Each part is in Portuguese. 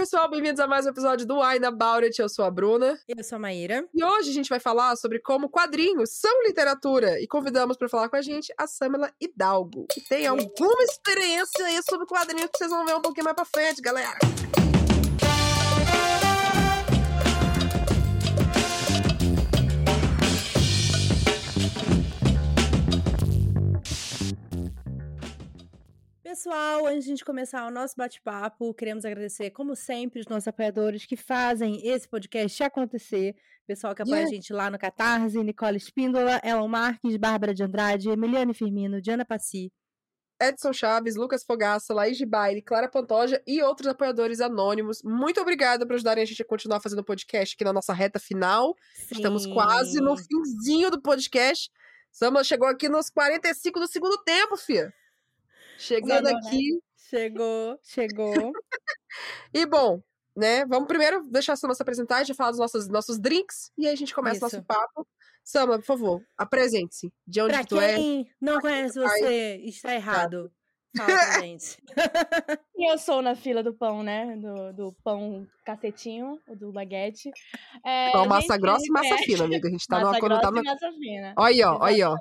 pessoal, bem-vindos a mais um episódio do Wine About It. Eu sou a Bruna. Eu sou a Maíra. E hoje a gente vai falar sobre como quadrinhos são literatura. E convidamos para falar com a gente a Samela Hidalgo, que tem alguma experiência aí sobre quadrinhos que vocês vão ver um pouquinho mais pra frente, galera. Pessoal, antes de a gente começar o nosso bate-papo, queremos agradecer, como sempre, os nossos apoiadores que fazem esse podcast acontecer. Pessoal que apoia yeah. a gente lá no Catarse, Nicole Espíndola, Elon Marques, Bárbara de Andrade, Emiliane Firmino, Diana Passi, Edson Chaves, Lucas Fogaça, Laís de Baile, Clara Pantoja e outros apoiadores anônimos. Muito obrigada por ajudarem a gente a continuar fazendo o podcast aqui na nossa reta final. Sim. Estamos quase no finzinho do podcast. Sama chegou aqui nos 45 do segundo tempo, fia. Chegando Chegou, aqui. Né? Chegou, chegou. e bom, né? Vamos primeiro deixar a Sama se apresentar, já falar dos nossos, nossos drinks e aí a gente começa o nosso papo. Sama, por favor, apresente-se. De onde pra tu é? quem não conhece você, está errado. Fala gente. eu sou na fila do pão, né? Do, do pão cacetinho, do baguete. É, pão massa grossa e massa fina, amiga. A gente tá massa numa grossa tá e massa fina. Olha aí, ó, olha aí, ó.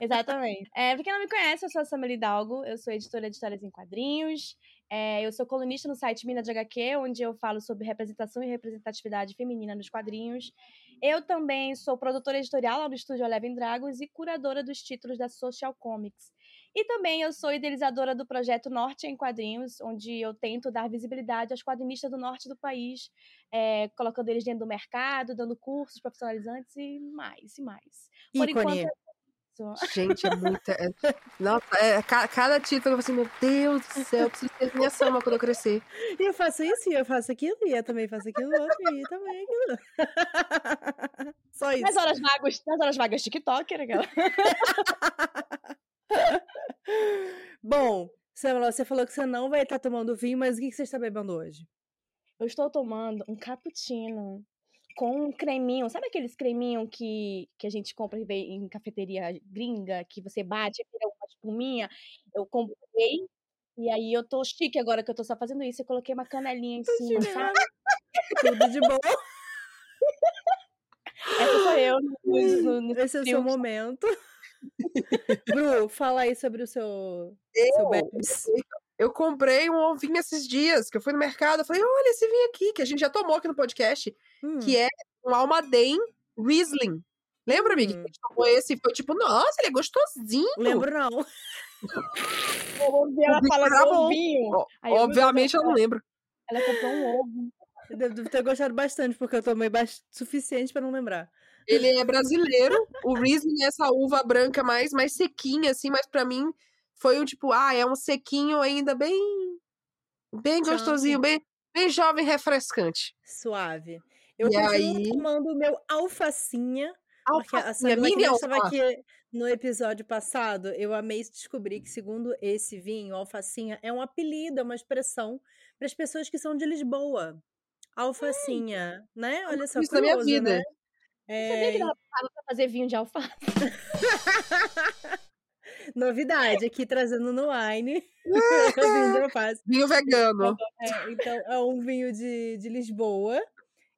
Exatamente. É, pra quem não me conhece, eu sou a Samela Hidalgo, eu sou editora de histórias em quadrinhos, é, eu sou colunista no site Mina de HQ, onde eu falo sobre representação e representatividade feminina nos quadrinhos. Eu também sou produtora editorial lá no estúdio Eleven Dragons e curadora dos títulos da Social Comics. E também eu sou idealizadora do projeto Norte em Quadrinhos, onde eu tento dar visibilidade aos quadrinistas do norte do país, é, colocando eles dentro do mercado, dando cursos profissionalizantes e mais, e mais. Por Ícone. enquanto, Gente, é muita. É... Nossa, é, cada título eu assim, meu Deus do céu, eu preciso ter minha sama quando eu crescer. E eu faço isso, e eu faço aquilo, e eu também faço aquilo outro, e também aquilo. Só isso. Nas horas vagas, nas horas vagas TikToker, aquela. Bom, você falou que você não vai estar tomando vinho, mas o que você está bebendo hoje? Eu estou tomando um cappuccino com um creminho. Sabe aqueles creminho que, que a gente compra em cafeteria gringa, que você bate e vira uma espuminha? Eu comprei. E aí eu tô chique agora que eu tô só fazendo isso. Eu coloquei uma canelinha em cima, sabe? Tudo de bom. Essa sou eu. No, no, no Esse é o seu momento. Bru, fala aí sobre o seu, eu, seu Bebs. Eu comprei um ovinho esses dias, que eu fui no mercado, eu falei, olha esse vinho aqui, que a gente já tomou aqui no podcast, hum. que é um Almaden Riesling. Lembra, amiga? Hum. Que a gente tomou esse e foi tipo, nossa, ele é gostosinho. Lembro não. ela fala do vinho. Obviamente ela não lembra. Ela comprou um ovo. Eu devo ter gostado bastante, porque eu tomei bastante, suficiente para não lembrar. Ele é brasileiro. o Riesling é essa uva branca mais, mais sequinha, assim, mas para mim foi um tipo, ah, é um sequinho ainda bem bem gostosinho, bem, bem jovem, refrescante. Suave. Eu e aí... tomando o meu alfacinha. Alfacinha, mini estava aqui no episódio passado, eu amei descobrir que, segundo esse vinho, alfacinha é um apelido, é uma expressão para as pessoas que são de Lisboa. Alfacinha, hum. né? Olha só, Isso curioso, da minha vida. Né? É... Sabia que dava pra fazer vinho de alface? Novidade aqui trazendo no wine. vinho, vegano. É, então, é um vinho de, de Lisboa.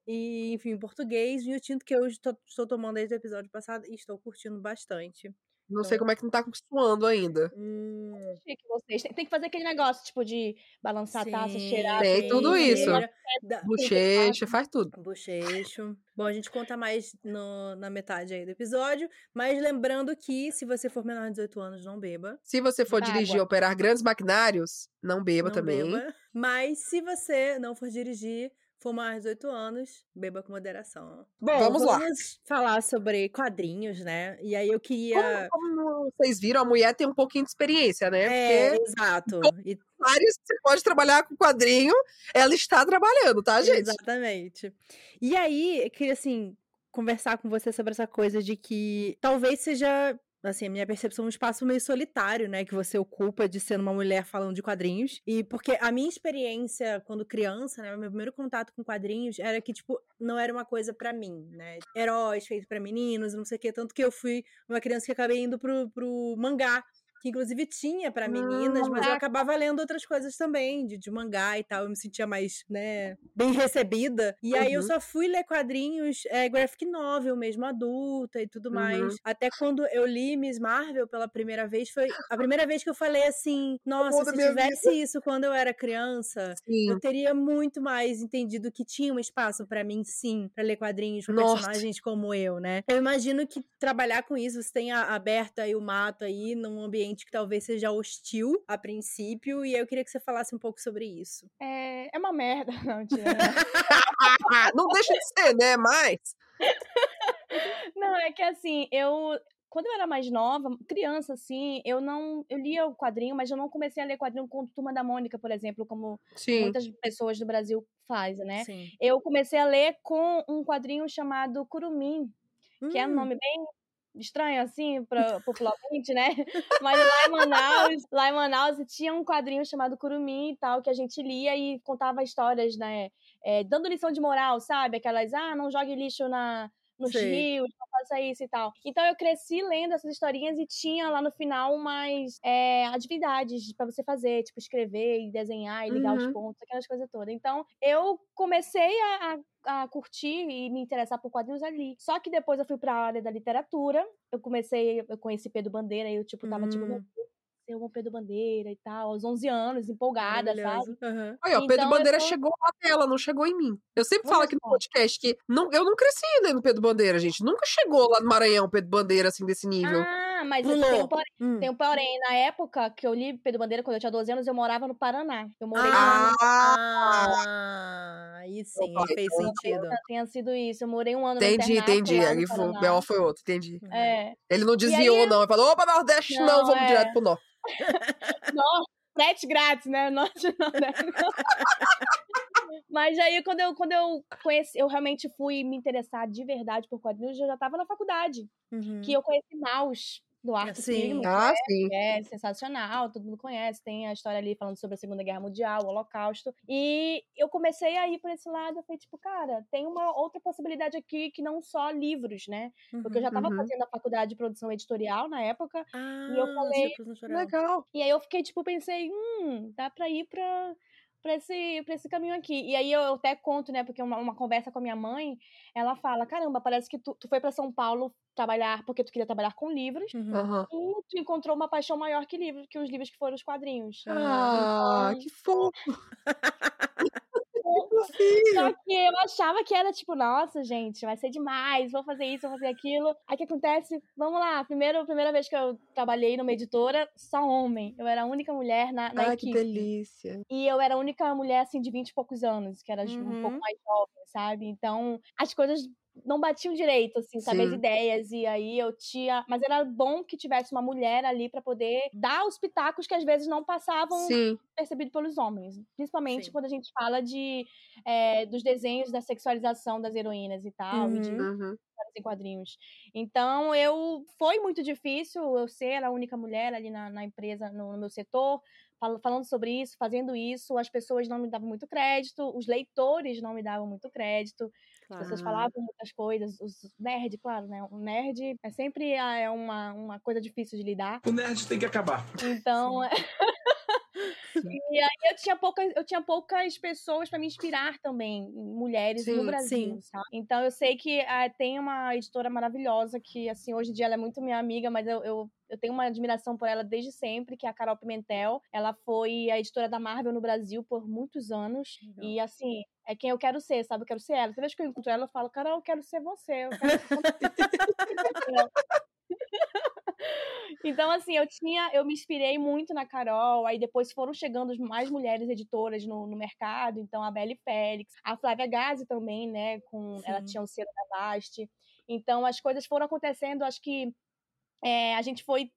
E, enfim, português, vinho tinto que eu estou, estou tomando desde o episódio passado e estou curtindo bastante. Não sei como é que não tá suando ainda. Hum. Chique vocês. Tem, que fazer aquele negócio, tipo, de balançar sim, a taça, cheirar. Tem tudo isso. Bochecha, faz tudo. Bochecho. Bom, a gente conta mais no, na metade aí do episódio. Mas lembrando que, se você for menor de 18 anos, não beba. Se você for dirigir ou operar grandes maquinários, não beba não também. Beba. Mas se você não for dirigir, mais de 18 anos, beba com moderação. Bom, vamos, vamos lá. falar sobre quadrinhos, né? E aí eu queria. Como, como, vocês viram, a mulher tem um pouquinho de experiência, né? É, Porque exato. E... Vários, você pode trabalhar com quadrinho, ela está trabalhando, tá, gente? Exatamente. E aí, eu queria, assim, conversar com você sobre essa coisa de que talvez seja assim, a minha percepção é um espaço meio solitário, né, que você ocupa de ser uma mulher falando de quadrinhos. E porque a minha experiência quando criança, né, meu primeiro contato com quadrinhos era que tipo não era uma coisa para mim, né? Heróis feitos para meninos, não sei o quê, tanto que eu fui uma criança que acabei indo pro, pro mangá que inclusive tinha para meninas, mas eu Ah. acabava lendo outras coisas também, de, de mangá e tal. Eu me sentia mais, né, bem recebida. E aí eu Uhum. só fui ler quadrinhos é, graphic novel, mesmo adulta e tudo Uhum. mais. Até quando eu li Miss Marvel pela primeira vez, foi a primeira vez que eu falei assim: nossa, se tivesse isso quando eu era criança, Sim. eu teria muito mais entendido que tinha um espaço pra mim, sim, pra ler quadrinhos com Nossa. personagens como eu, né? Eu imagino que trabalhar com isso, você tenha aberto aí o mato aí num ambiente que talvez seja hostil a princípio, e eu queria que você falasse um pouco sobre isso. É, é uma merda. Não, mentira. Não deixa de ser, né? Mas. Não, é que assim, eu. Quando eu era mais nova, criança, assim, eu não. Eu lia o quadrinho, mas eu não comecei a ler quadrinho com Turma da Mônica, por exemplo, como Sim. muitas pessoas do Brasil fazem, né? Sim. Eu comecei a ler com um quadrinho chamado Curumim, que é um Hum, nome bem estranho, assim, pra, popularmente, né? Mas lá em Manaus, lá em Manaus tinha um quadrinho chamado Curumim e tal, que a gente lia e contava histórias, né? É, dando lição de moral, sabe? Aquelas, ah, não jogue lixo na, nos Sei. rios, não faça isso e tal. Então eu cresci lendo essas historinhas e tinha lá no final umas é, atividades pra você fazer, tipo escrever e desenhar e ligar os Uhum. pontos, aquelas coisas todas. Então eu comecei a, a a curtir e me interessar por quadrinhos ali. Só que depois eu fui pra área da literatura, eu comecei, eu conheci Pedro Bandeira, e eu, tipo, tava, tipo, Hum. Eu amo Pedro Bandeira e tal, aos 11 anos, empolgada, sabe? Aí, ó, Pedro Então, eu Bandeira tô- chegou lá nela, não chegou em mim. Eu sempre falo Olha aqui no podcast que não, eu não cresci lendo Pedro Bandeira, gente. Nunca chegou lá no Maranhão Pedro Bandeira, assim, desse nível. Ah, mas tem um, porém, Hum. tem um porém. Na época que eu li Pedro Bandeira, quando eu tinha 12 anos, eu morava no Paraná. Eu morei Ah, um ano. Ah, aí sim, aí fez então- sentido. Tenha sido isso. Eu morei um ano no entendi, entendi. no Aí foi, o foi outro, entendi. É. Ele não desviou, aí- não. Ele falou, opa, Nordeste, não, Não, vamos é. direto pro Norte. Nossa, frete grátis, né? Norte né? Mas aí, quando eu, quando eu conheci, eu realmente fui me interessar de verdade por quadrinhos, eu já tava na faculdade. Uhum. Que eu conheci Maus, do Arthur Sim. Spiegelman, Ah, sim. é sensacional, todo mundo conhece, tem a história ali falando sobre a Segunda Guerra Mundial, o Holocausto. E eu comecei a ir por esse lado, eu falei, tipo, cara, tem uma outra possibilidade aqui que não só livros, né? Porque eu já tava Uhum. fazendo a faculdade de produção editorial na época, Ah, eu falei, tipo, natural. Legal. e aí eu fiquei, tipo, pensei, hum, dá pra ir pra, pra, esse, pra esse caminho aqui. E aí eu até conto, né, porque uma, uma conversa com a minha mãe, ela fala, caramba, parece que tu, tu foi pra São Paulo trabalhar porque tu queria trabalhar com livros, Uhum. E tu encontrou uma paixão maior que livros, que os livros que foram os quadrinhos. Ah, Então, que fofo. Só que eu achava que era tipo, nossa, gente, vai ser demais, vou fazer isso, vou fazer aquilo. Aí o que acontece? Vamos lá, primeiro, primeira vez que eu trabalhei numa editora, só homem. Eu era a única mulher na, na Ai, que equipe. delícia. E eu era a única mulher, assim, de 20 e poucos anos, que era um Uhum. pouco mais jovem, sabe? Então, as coisas não batiam direito, assim, sabe? As Sim. ideias. E aí eu tinha. Mas era bom que tivesse uma mulher ali pra poder dar os pitacos que às vezes não passavam Sim. percebido pelos homens. Principalmente Sim. quando a gente fala de é, dos desenhos da sexualização das heroínas e tal, e de Uhum. Uhum. em quadrinhos. Então, eu foi muito difícil eu ser a única mulher ali na, na empresa, no, no meu setor, falando sobre isso, fazendo isso. As pessoas não me davam muito crédito, os leitores não me davam muito crédito. As pessoas Claro. falavam muitas coisas, os nerd, claro, né? O nerd é sempre ah, é uma, uma coisa difícil de lidar. O nerd tem que acabar. Então, e aí eu tinha poucas, eu tinha poucas pessoas para me inspirar também, mulheres Sim, no Brasil, sim. Então eu sei que ah, tem uma editora maravilhosa que assim hoje em dia ela é muito minha amiga, mas eu, eu eu tenho uma admiração por ela desde sempre, que é a Carol Pimentel. Ela foi a editora da Marvel no Brasil por muitos anos. Legal. E assim, é quem eu quero ser, sabe? Eu quero ser ela. Toda vez que eu encontro ela, eu falo, Carol, eu quero ser você. Eu quero ser Então, assim, eu tinha, eu me inspirei muito na Carol, aí depois foram chegando mais mulheres editoras no, no mercado, então a Belle Félix, a Flávia Gazi também, né, com, ela Sim. tinha o selo da Bast. Então, as coisas foram acontecendo, acho que é, a gente foi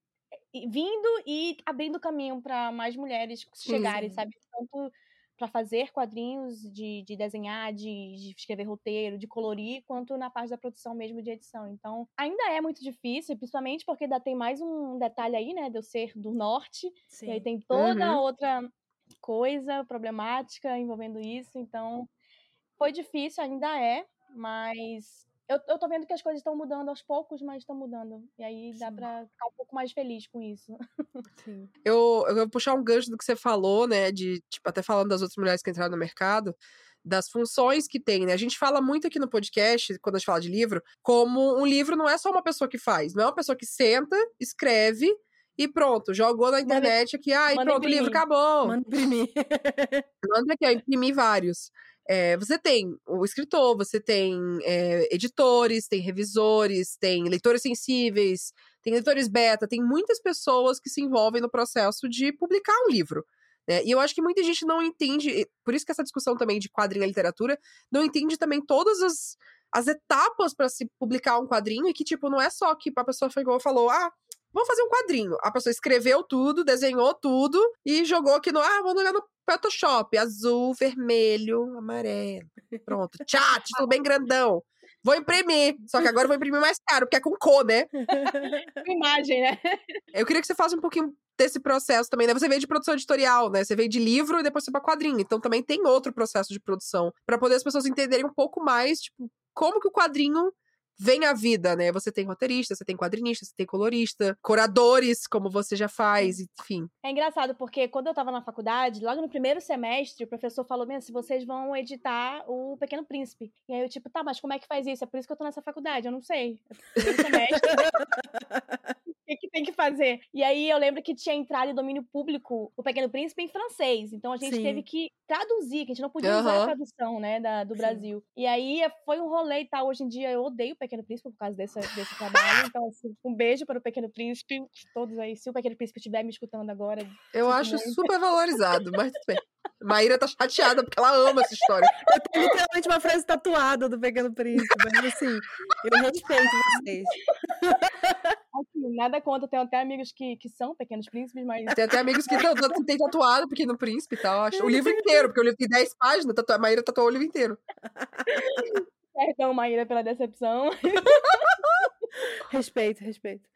vindo e abrindo caminho para mais mulheres chegarem, sim. sabe? Tanto para fazer quadrinhos, de, de desenhar, de, de escrever roteiro, de colorir, quanto na parte da produção mesmo de edição. Então, ainda é muito difícil, principalmente porque ainda tem mais um detalhe aí, né, de eu ser do norte, e aí Sim. tem toda Uhum. outra coisa problemática envolvendo isso. Então, foi difícil, ainda é, mas eu, eu tô vendo que as coisas estão mudando aos poucos, mas estão mudando. E aí dá pra ficar um pouco mais feliz com isso. Sim. Eu, eu vou puxar um gancho do que você falou, né? De, tipo, até falando das outras mulheres que entraram no mercado das funções que tem, né? A gente fala muito aqui no podcast, quando a gente fala de livro, como um livro não é só uma pessoa que faz, não é uma pessoa que senta, escreve e pronto, jogou na internet aqui, ah, e pronto, o livro acabou. Manda imprimir. Manda aqui, ó, imprimir vários. É, você tem o escritor, você tem é, editores, tem revisores, tem leitores sensíveis, tem leitores beta, tem muitas pessoas que se envolvem no processo de publicar um livro. Né? E eu acho que muita gente não entende, por isso que essa discussão também de quadrinho e literatura, não entende também todas as, as etapas para se publicar um quadrinho, e que, tipo, não é só que a pessoa chegou e falou, ah, vamos fazer um quadrinho. A pessoa escreveu tudo, desenhou tudo e jogou aqui no, ah, vamos olhar no Photoshop, azul, vermelho, amarelo. Pronto, chat, tudo bem grandão. Vou imprimir, só que agora eu vou imprimir mais caro, porque é com cor, né? Imagem, né? Eu queria que você faça um pouquinho desse processo também, né? Você veio de produção editorial, né? Você veio de livro e depois você para quadrinho. Então também tem outro processo de produção para poder as pessoas entenderem um pouco mais, tipo, como que o quadrinho vem a vida, né? Você tem roteirista, você tem quadrinista, você tem colorista, curadores, como você já faz, enfim. É engraçado, porque quando eu tava na faculdade, logo no primeiro semestre, o professor falou mesmo, se vocês vão editar o Pequeno Príncipe. E aí eu, tipo, tá, mas como é que faz isso? É por isso que eu tô nessa faculdade, eu não sei. É primeiro semestre. que, que tem que fazer? E aí eu lembro que tinha entrado em domínio público o Pequeno Príncipe em francês. Então a gente Sim. teve que traduzir, que a gente não podia uhum. usar a tradução, né, da, do Sim. Brasil. E aí foi um rolê e tal. Hoje em dia eu odeio o Pequeno Príncipe por causa desse, desse trabalho. Então, assim, um beijo para o Pequeno Príncipe, todos aí. Se o Pequeno Príncipe estiver me escutando agora. Eu acho muito. super valorizado, mas tudo bem. Maíra tá chateada porque ela ama essa história. Eu tenho literalmente uma frase tatuada do Pequeno Príncipe, mas assim, eu respeito vocês. Assim, nada contra, tenho até amigos que, que são pequenos príncipes, mas. Tem até amigos que têm tatuado Pequeno Príncipe e tal. Acho. O livro inteiro, porque o livro tem 10 páginas, a Maíra tatuou o livro inteiro. Perdão, Maíra, pela decepção. respeito, respeito.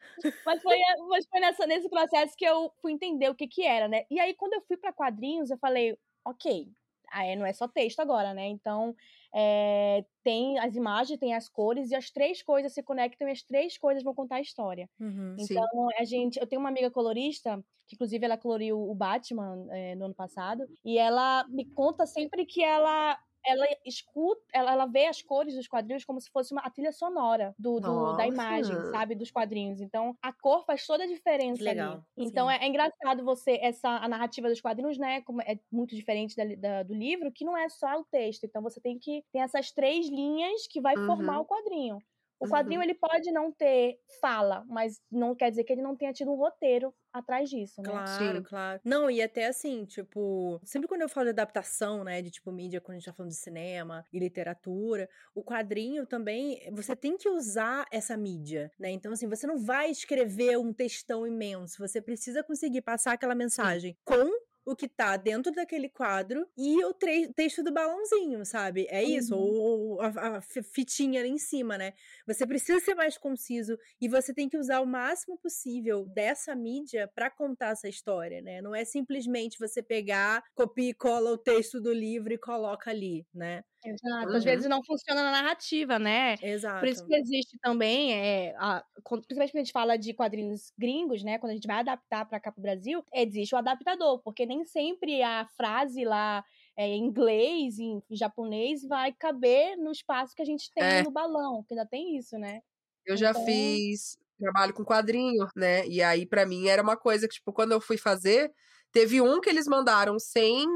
Mas foi, mas foi nessa, nesse processo que eu fui entender o que que era, né? E aí, quando eu fui para quadrinhos, eu falei, ok, aí não é só texto agora, né? Então, é, tem as imagens, tem as cores, e as três coisas se conectam e as três coisas vão contar a história. Uhum, então, sim. a gente. Eu tenho uma amiga colorista, que inclusive ela coloriu o Batman é, no ano passado, e ela me conta sempre que ela ela escuta, ela, ela vê as cores dos quadrinhos como se fosse uma trilha sonora do, do da imagem, sabe, dos quadrinhos. Então, a cor faz toda a diferença Legal. ali. Então, é, é, engraçado você essa a narrativa dos quadrinhos, né, como é muito diferente da, da, do livro, que não é só o texto. Então, você tem que ter essas três linhas que vai uhum. formar o quadrinho. O quadrinho uhum. ele pode não ter fala, mas não quer dizer que ele não tenha tido um roteiro atrás disso, né? Claro, Sim. claro. Não, e até assim, tipo, sempre quando eu falo de adaptação, né, de tipo mídia, quando a gente tá falando de cinema e literatura, o quadrinho também, você tem que usar essa mídia, né? Então, assim, você não vai escrever um textão imenso, você precisa conseguir passar aquela mensagem com o que tá dentro daquele quadro e o texto do balãozinho, sabe? É isso, uhum. ou a, a, fitinha ali em cima, né? Você precisa ser mais conciso e você tem que usar o máximo possível dessa mídia para contar essa história, né? Não é simplesmente você pegar, copia e cola o texto do livro e coloca ali, né? Exato. Uhum. Às vezes não funciona na narrativa, né? Exato. Por isso que existe também, é, a, principalmente quando a gente fala de quadrinhos gringos, né? Quando a gente vai adaptar para cá pro Brasil, existe o adaptador, porque nem sempre a frase lá é, em inglês, em japonês, vai caber no espaço que a gente tem é. no balão, que ainda tem isso, né? Eu já então... fiz trabalho com quadrinho, né? E aí, para mim, era uma coisa que, tipo, quando eu fui fazer, teve um que eles mandaram sem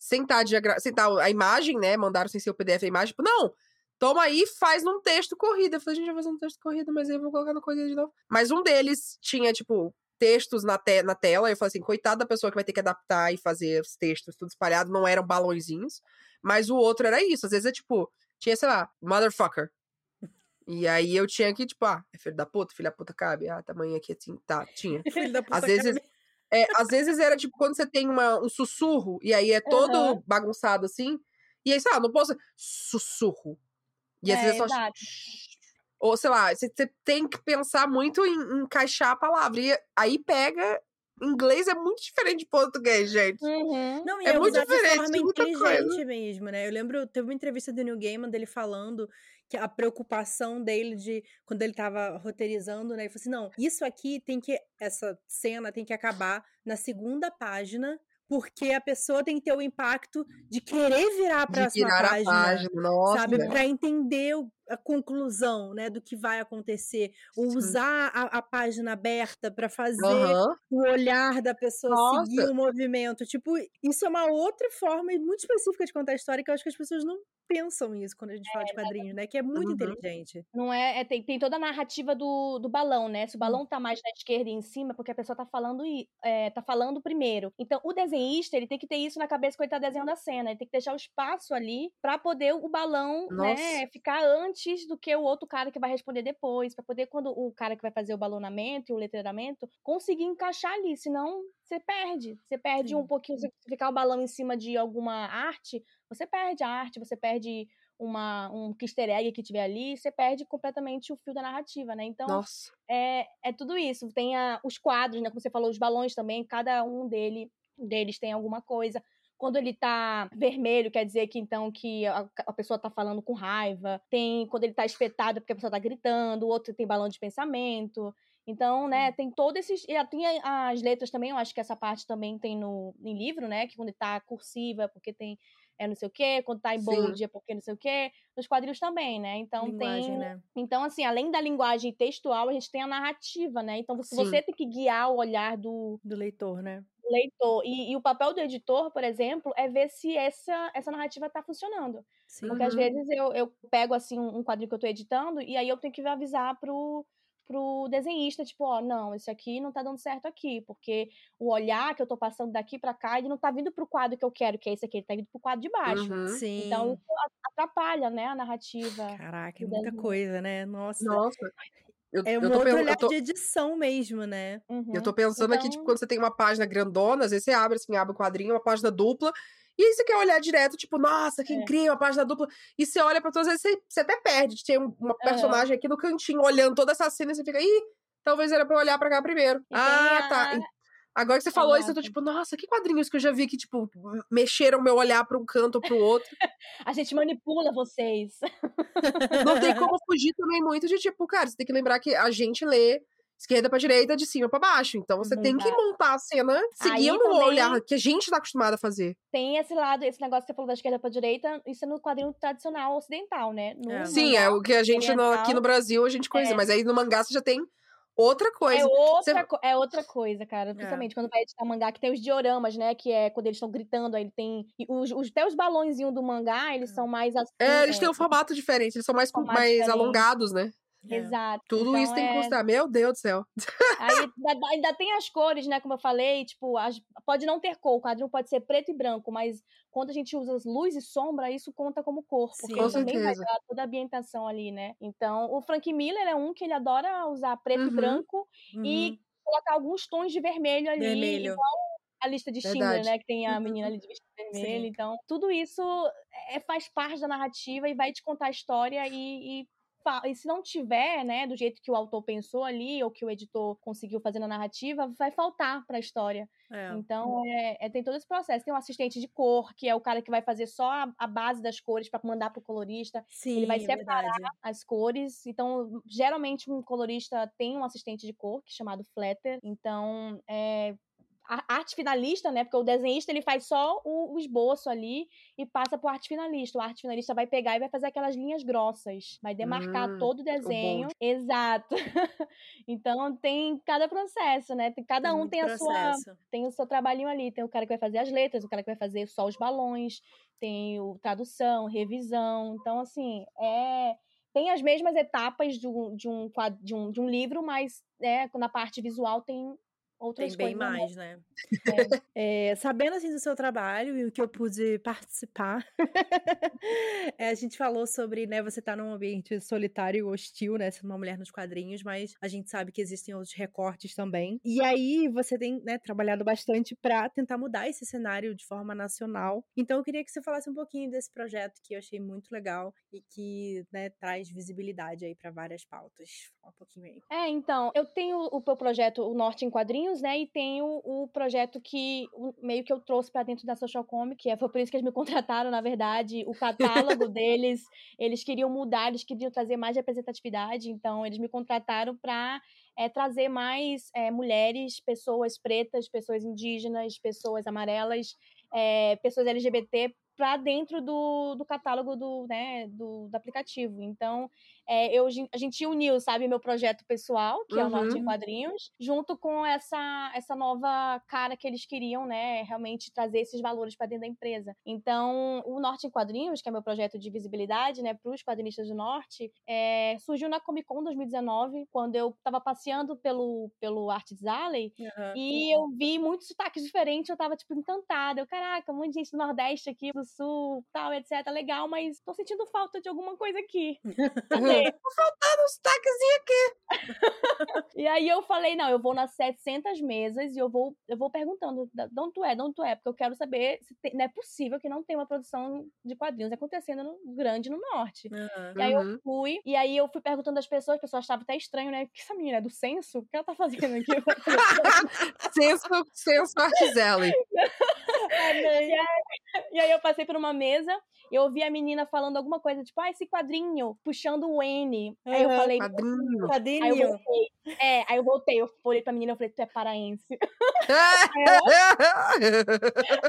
sentar, diagra... sentar a imagem, né? Mandaram sem ser o PDF a imagem. Tipo, não, toma aí faz num texto corrida. Eu falei, gente, vai fazer um texto corrida, mas aí eu vou colocar no corrida de novo. Mas um deles tinha, tipo, textos na, te na tela. Eu falei assim, coitada da pessoa que vai ter que adaptar e fazer os textos tudo espalhado. Não eram balãozinhos. Mas o outro era isso. Às vezes é tipo, tinha, sei lá, motherfucker. E aí eu tinha que, tipo, ah, é filho da puta, filho da puta cabe. Ah, tamanho aqui assim, tá, tinha. filho da puta Às vezes. Cabe. É, às vezes era tipo quando você tem uma, um sussurro e aí é todo uhum. bagunçado assim. E aí, sei lá, não posso. Sussurro. E às é, vezes é só. Ou sei lá, você, você tem que pensar muito em, em encaixar a palavra. E aí pega inglês é muito diferente de português, gente. Uhum. Não, e É é, muito usar de diferente, forma inteligente coisa. mesmo, né? Eu lembro, teve uma entrevista do Neil Gaiman dele falando que a preocupação dele de quando ele tava roteirizando, né? Ele falou assim: não, isso aqui tem que. Essa cena tem que acabar na segunda página, porque a pessoa tem que ter o impacto de querer virar a De próxima virar a página. página, nossa. Sabe, pra entender o- a conclusão, né, do que vai acontecer, ou Sim. usar a, a página aberta pra fazer Aham. o olhar da pessoa Nossa. seguir o movimento. Tipo, isso é uma outra forma muito específica de contar a história que eu acho que as pessoas não pensam isso quando a gente fala de quadrinhos, né? Que é muito Uhum. inteligente. Não é, é- tem, tem toda a narrativa do, do balão, né? Se o balão tá mais na esquerda e em cima, é porque a pessoa tá falando é, tá falando primeiro. Então, o desenhista, ele tem que ter isso na cabeça quando ele tá desenhando a cena. Ele tem que deixar o espaço ali pra poder o balão, né, Nossa. ficar antes do que o outro cara que vai responder depois, Pra poder quando o cara que vai fazer o balonamento e o letreiramento conseguir encaixar ali, senão você perde. Você perde Sim. um pouquinho, se ficar o balão em cima de alguma arte, você perde a arte, você perde uma, um easter egg que tiver ali, você perde completamente o fio da narrativa, né? Então, Nossa. é, é tudo isso. Tem a- os quadros, né? Como você falou, os balões também, cada um dele, deles tem alguma coisa. Quando ele tá vermelho, quer dizer que então que a, a pessoa tá falando com raiva. Tem quando ele tá espetado, é porque a pessoa tá gritando. O outro tem balão de pensamento. Então, né, tem todos esses. E tem as letras também, eu acho que essa parte também tem no em livro, né? Que quando tá cursiva, é porque tem é não sei o quê, quando tá em bold é porque não sei o quê. Nos quadrinhos também, né? Então Linguagem, tem. né? Então, assim, além da linguagem textual, a gente tem a narrativa, né? Então, você, você tem que guiar o olhar do Do leitor, né? Leitor. E, e o papel do editor, por exemplo, é ver se essa, essa narrativa tá funcionando. Sim. Porque às Uhum. vezes eu, eu pego, assim, um quadrinho que eu tô editando e aí eu tenho que avisar pro, pro desenhista, tipo, ó, não, esse aqui não tá dando certo aqui, porque o olhar que eu tô passando daqui pra cá, ele não tá vindo pro quadro que eu quero, que é esse aqui, ele tá vindo pro quadro de baixo. Uhum. Sim. Então, isso a- atrapalha, né, a narrativa. Caraca, é muita desenho. coisa, né? Nossa. Nossa. Eu, É eu um tô, outro olhar eu tô- de edição mesmo, né? Uhum. Eu tô pensando aqui, tipo, Então- quando você tem uma página grandona, às vezes você abre assim, abre o quadrinho, uma página dupla, e aí você quer olhar direto, tipo, nossa, que É. incrível, a página dupla. E você olha pra todas, às vezes você, você até perde de ter um- uma personagem aqui no cantinho olhando toda essa cena e você fica, ih, talvez era pra eu olhar pra cá primeiro. E tem ah, a- tá. Agora que você falou isso, eu tô tipo, nossa, que quadrinhos que eu já vi que, tipo, mexeram meu olhar pra um canto ou pro outro. A gente manipula vocês. Não tem como fugir também muito de, tipo, cara, você tem que lembrar que a gente lê esquerda pra direita, de cima pra baixo. Então você tem que montar a cena seguindo o olhar que a gente tá acostumado a fazer. Tem esse lado, esse negócio que você falou da esquerda pra direita, isso é no quadrinho tradicional ocidental, né? No É. Sim, é o que a gente no- aqui no Brasil a gente conhece, É. mas aí no mangá você já tem outra coisa. É outra, Você- é outra coisa, cara. Principalmente quando vai editar mangá, que tem os dioramas, né? Que é quando eles estão gritando, aí ele tem. Os, os, até os balãozinhos do mangá, eles são mais assim. É, eles é, têm um formato diferente, eles são mais, mais alongados, né? É. Exato. Tudo Então, isso tem que é- considerar. Meu Deus do céu. Aí ainda, tem as cores, né? Como eu falei, tipo, as- pode não ter cor, o quadrinho pode ser preto e branco, mas quando a gente usa luz e sombra, isso conta como cor, porque Sim. também vai certeza. dar toda a ambientação ali, né? Então, o Frank Miller é um que ele adora usar preto e Uhum. branco Uhum. e colocar alguns tons de vermelho ali, Vermelho. igual a lista de Schindler, Verdade. né? Que tem a Uhum. menina ali de vestido vermelho. Sim. Então, tudo isso é, faz parte da narrativa e vai te contar a história e, e e se não tiver, né, do jeito que o autor pensou ali, ou que o editor conseguiu fazer na narrativa, vai faltar para a história. É. Então, é, é- tem todo esse processo. Tem um assistente de cor, que é o cara que vai fazer só a, a base das cores para mandar pro colorista Sim, ele vai é separar verdade. as cores. Então, geralmente, um colorista tem um assistente de cor, que é chamado flatter. Então, é, arte finalista, né? Porque o desenhista ele faz só o, o esboço ali e passa pro arte finalista. O arte finalista vai pegar e vai fazer aquelas linhas grossas, vai demarcar Hum, todo o desenho. Exato. então tem cada processo, né? Cada um tem a sua tem o seu trabalhinho ali. Tem o cara que vai fazer as letras, o cara que vai fazer só os balões, tem o tradução, revisão. Então, assim, é. Tem as mesmas etapas de um, de um, de um, de um livro, mas é, na parte visual tem outras Tem bem mais, né? mais. É, sabendo assim do seu trabalho e o que eu pude participar, é, a gente falou sobre, né, você tá num ambiente solitário e hostil, né, sendo uma mulher nos quadrinhos, mas a gente sabe que existem outros recortes também. E aí você tem, né, trabalhado bastante pra tentar mudar esse cenário de forma nacional. Então eu queria que você falasse um pouquinho desse projeto que eu achei muito legal e que, né, traz visibilidade aí pra várias pautas. Um pouquinho aí. É, então, eu tenho o meu projeto O Norte em Quadrinhos, né? E tenho o projeto que meio que eu trouxe para dentro da Social Comic, que é, foi por isso que eles me contrataram, na verdade. O catálogo deles, eles queriam mudar, eles queriam trazer mais representatividade, então eles me contrataram para é, trazer mais é, mulheres, pessoas pretas, pessoas indígenas, pessoas amarelas, é, pessoas LGBT para dentro do, do catálogo do, né, do, do aplicativo. Então, é, eu, a gente uniu, sabe, meu projeto pessoal, que uhum. é o Norte em uhum. Quadrinhos, junto com essa, essa nova cara que eles queriam, né, realmente trazer esses valores para dentro da empresa. Então, o Norte em Quadrinhos, que é meu projeto de visibilidade, né, para os quadrinistas do Norte, é, surgiu na Comic Con 2019, quando eu estava passeando pelo, pelo Arts Alley, uhum. e eu vi muitos sotaques diferentes, eu estava tipo, encantada. Eu, caraca, um monte de gente do Nordeste aqui, do Sul, tal, etc. Legal, mas tô sentindo falta de alguma coisa aqui. Cadê? Tá faltando uns taquezinhos aqui. e aí eu falei, não, eu vou nas 700 mesas e eu vou, eu vou perguntando, de onde tu é, de onde tu é, porque eu quero saber se tem, não é possível que não tenha uma produção de quadrinhos acontecendo no, grande no Norte. Uhum. E aí eu uhum. fui, e aí eu fui perguntando às pessoas, as pessoas achavam até estranho, né? Que essa menina é do censo? O que ela tá fazendo aqui? censo, censo Artizelli. e, aí, e aí eu passei por uma mesa eu ouvi a menina falando alguma coisa, tipo, ah, esse quadrinho, puxando o Uhum, aí eu falei, quadrinho. quadrinho. Aí eu voltei. É, aí eu voltei, eu falei pra menina, eu falei, tu é paraense. aí, ela...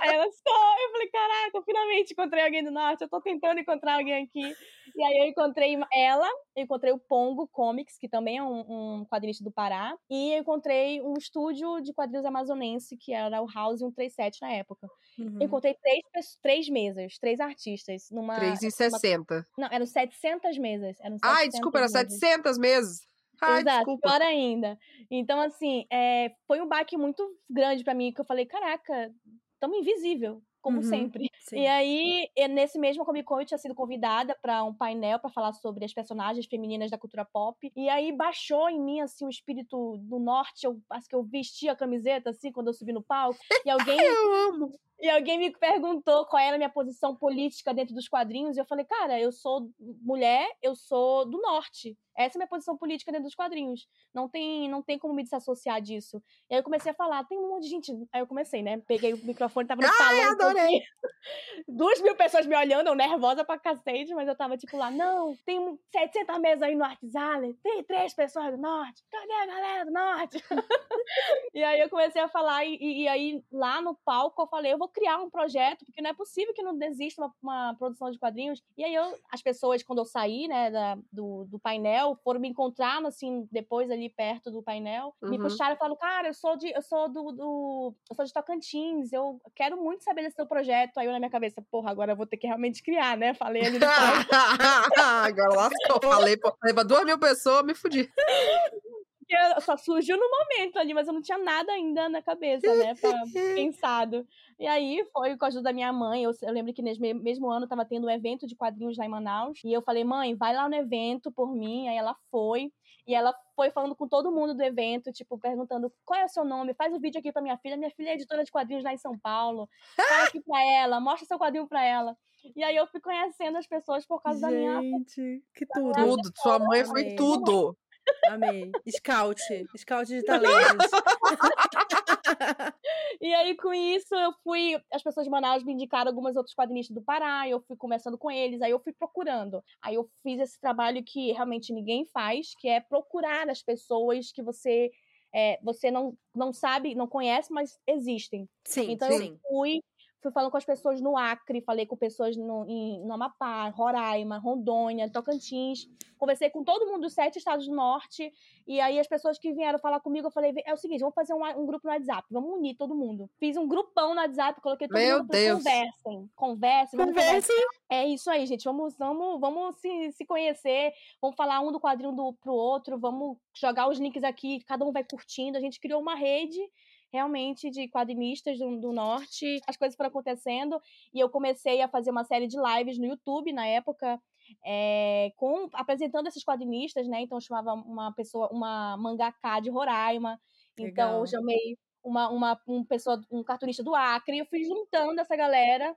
aí ela só, eu falei, caraca, finalmente encontrei alguém do norte, eu tô tentando encontrar alguém aqui. E aí eu encontrei ela, eu encontrei o Pongo Comics, que também é um, um quadrinista do Pará, e eu encontrei um estúdio de quadrinhos amazonense, que era o House 137 na época. Uhum. Eu encontrei três, três mesas, três artistas. Numa, 3,60. Numa... Não, eram 700 mesas. Eram 700 Ai, desculpa, eram 700 mesas. Ai, Exato, desculpa. pior ainda. Então, assim, é, foi um baque muito grande para mim, que eu falei, caraca, tamo invisível como uhum, sempre. Sim. E aí, nesse mesmo Comic Con, eu tinha sido convidada para um painel para falar sobre as personagens femininas da cultura pop. E aí baixou em mim assim o espírito do norte. Eu acho que eu vesti a camiseta assim quando eu subi no palco. E alguém eu amo. E alguém me perguntou qual era a minha posição política dentro dos quadrinhos, e eu falei, cara, eu sou mulher, eu sou do norte. Essa é a minha posição política dentro dos quadrinhos. Não tem, não tem como me desassociar disso. E aí eu comecei a falar, tem um monte de gente. Aí eu comecei, né? Peguei o microfone, tava no Ai, adorei! Duas mil pessoas me olhando, eu nervosa pra cacete, mas eu tava tipo lá, não, tem 700 mesas aí no Artzale, tem três pessoas do norte, cadê a galera do norte? e aí eu comecei a falar, e, e, aí lá no palco eu falei, eu vou criar um projeto, porque não é possível que não desista uma, uma produção de quadrinhos. E aí eu, as pessoas, quando eu saí, né, da, do, do painel, foram me encontrar, assim, depois ali perto do painel, uhum. me puxaram e falaram, cara, eu sou de, eu sou do, do, eu sou de Tocantins, eu quero muito saber desse seu projeto. Aí eu na minha cabeça, porra, agora eu vou ter que realmente criar, né? Falei ali no Agora lascou, falei, pô, leva duas mil pessoas, me fudi só surgiu no momento ali, mas eu não tinha nada ainda na cabeça, né? Pra, pensado. E aí foi com a ajuda da minha mãe. Eu, eu lembro que nesse mesmo ano tava tendo um evento de quadrinhos lá em Manaus. E eu falei, mãe, vai lá no evento por mim. Aí ela foi. E ela foi falando com todo mundo do evento, tipo, perguntando qual é o seu nome, faz o um vídeo aqui pra minha filha. Minha filha é editora de quadrinhos lá em São Paulo. Fala aqui pra ela, mostra seu quadrinho pra ela. E aí eu fui conhecendo as pessoas por causa Gente, da minha. Gente, que tudo. Tudo. Sua mãe foi tudo. Amei. Scout. Scout de talentos. e aí, com isso, eu fui. As pessoas de Manaus me indicaram algumas outros quadrinistas do Pará. Eu fui conversando com eles. Aí eu fui procurando. Aí eu fiz esse trabalho que realmente ninguém faz, que é procurar as pessoas que você. É, você não, não sabe, não conhece, mas existem. Sim, então sim. eu fui fui falando com as pessoas no Acre, falei com pessoas no, em, no Amapá, Roraima, Rondônia, Tocantins. Conversei com todo mundo dos sete estados do norte. E aí as pessoas que vieram falar comigo, eu falei: é o seguinte, vamos fazer um, um grupo no WhatsApp, vamos unir todo mundo. Fiz um grupão no WhatsApp, coloquei todo Meu mundo Deus. conversem. Conversem, conversem. É isso aí, gente. Vamos, vamos, vamos se, se conhecer, vamos falar um do quadrinho do, pro outro, vamos jogar os links aqui, cada um vai curtindo. A gente criou uma rede realmente de quadrinistas do, do norte. As coisas foram acontecendo e eu comecei a fazer uma série de lives no YouTube na época. É, com apresentando esses quadrinistas, né? Então eu chamava uma pessoa, uma mangaká de Roraima. Legal. Então eu chamei uma, uma um pessoa, um cartunista do Acre, eu fui juntando essa galera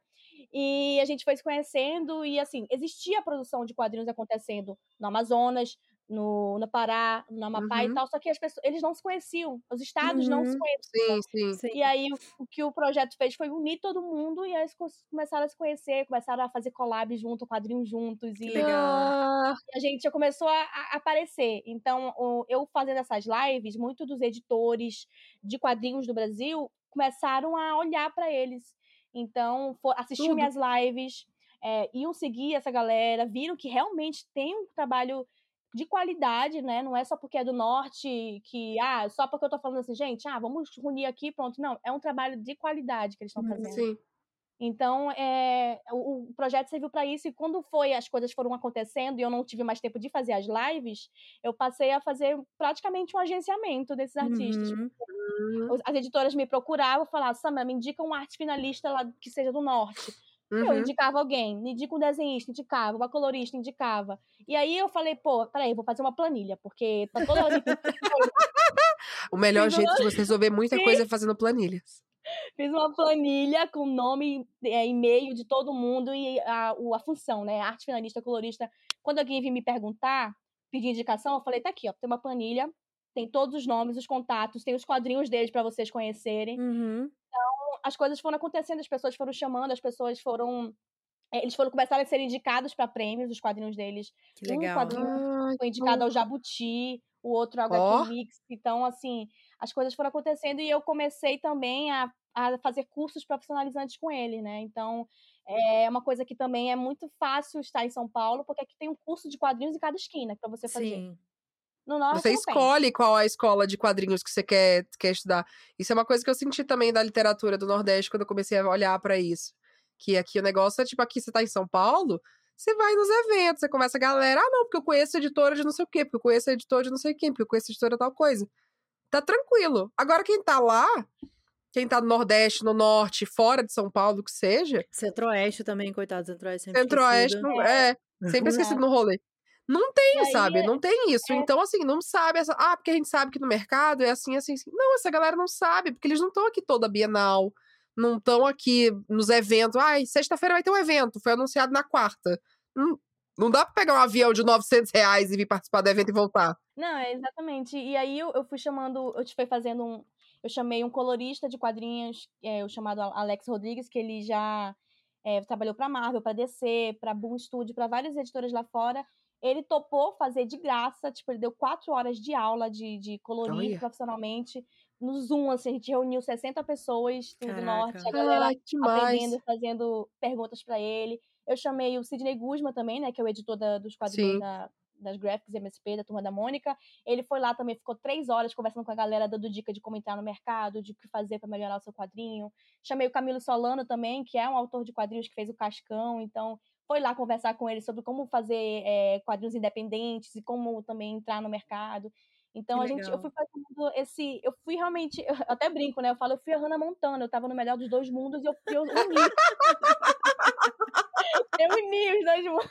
e a gente foi se conhecendo e assim, existia a produção de quadrinhos acontecendo no Amazonas, no, no Pará, no Amapá Uhum. e tal, só que as pessoas, eles não se conheciam, os estados não se Uhum. conheciam. Sim, sim. E aí o, o que o projeto fez foi unir todo mundo e aí eles co- começaram a se conhecer, começaram a fazer collabs junto, quadrinhos juntos e legal. Ah, a gente já começou a, a aparecer. Então, o- eu fazendo essas lives, muitos dos editores de quadrinhos do Brasil começaram a olhar para eles. Então, for, assistiam minhas lives, é, iam seguir essa galera, viram que realmente tem um trabalho de qualidade, né? Não é só porque é do norte que, ah, só porque eu tô falando assim, gente, ah, vamos unir aqui, pronto. Não, é um trabalho de qualidade que eles estão fazendo. sim. Então, é, o, o projeto serviu para isso, e quando foi, as coisas foram acontecendo e eu não tive mais tempo de fazer as lives, eu passei a fazer praticamente um agenciamento desses artistas. Uhum. As editoras me procuravam, falavam, Samara, me indica um arte finalista lá que seja do norte. Eu Uhum. indicava alguém, me indica um desenhista, indicava, uma colorista, indicava. E aí eu falei, pô, peraí, vou fazer uma planilha, porque tá toda hora O melhor Fiz jeito uma- de você resolver muita Sim. coisa é fazendo planilhas. Fiz uma planilha com nome, é, e-mail de todo mundo e a, a função, né? Arte finalista, colorista. Quando alguém vinha me perguntar, pedir indicação, eu falei, tá aqui, ó, tem uma planilha, tem todos os nomes, os contatos, tem os quadrinhos deles para vocês conhecerem. Uhum. As coisas foram acontecendo, as pessoas foram chamando, as pessoas foram. é, eles foram começar a ser indicados para prêmios, os quadrinhos deles. Que Um legal. quadrinho Ai, foi indicado ao Jabuti, o outro ao. HQ Mix. Então, assim, as coisas foram acontecendo e eu comecei também a, a fazer cursos profissionalizantes com ele, né? Então, é uma coisa que também é muito fácil estar em São Paulo, porque aqui tem um curso de quadrinhos em cada esquina para você fazer. Sim. No norte Você escolhe qual a escola de quadrinhos que você quer, quer estudar. Isso é uma coisa que eu senti também da literatura do Nordeste quando eu comecei a olhar pra isso. Que aqui o negócio é tipo, aqui você tá em São Paulo, você vai nos eventos, você começa a galera, ah, não, porque eu conheço a editora de não sei o quê, porque eu conheço a editora de não sei quem, porque eu conheço a editora de tal coisa. Tá tranquilo. Agora, quem tá lá, quem tá no Nordeste, no Norte, fora de São Paulo, que seja, Centro-Oeste também, coitado, Centro-Oeste sempre Centro-Oeste, não- é, sempre esquecido no rolê. Não tem, aí, sabe? Não tem isso. é- Então, assim, não sabe essa. Ah, porque a gente sabe que no mercado é assim, assim, assim. Não, essa galera não sabe, porque eles não estão aqui toda Bienal, não estão aqui nos eventos. Ai, sexta-feira vai ter um evento, foi anunciado na quarta. Não, não dá pra pegar um avião de 900 reais e vir participar do evento e voltar. Não, é exatamente. E aí eu, eu fui chamando, eu te fui fazendo um. Eu chamei um colorista de quadrinhos, é, o chamado Alex Rodrigues, que ele já é, trabalhou pra Marvel, pra DC, pra Boom Studio, pra várias editoras lá fora. Ele topou fazer de graça, tipo, ele deu quatro horas de aula de, de colorir Olha. profissionalmente. No Zoom, assim, a gente reuniu 60 pessoas do Caraca. norte, a galera demais. aprendendo, fazendo perguntas pra ele. Eu chamei o Sidney Guzman também, né, que é o editor da- dos quadrinhos Sim. da, das Graphics MSP, da Turma da Mônica. Ele foi lá também, ficou três horas conversando com a galera, dando dica de como entrar no mercado, de o que fazer para melhorar o seu quadrinho. Chamei o Camilo Solano também, que é um autor de quadrinhos que fez o Cascão, então foi lá conversar com ele sobre como fazer é, quadrinhos independentes e como também entrar no mercado. Então Que a gente, eu legal. fui fazendo esse, eu fui realmente, eu até brinco, né? Eu falo, eu fui a Hannah Montana, eu tava no melhor dos dois mundos e eu, eu uni. eu uni os dois mundos.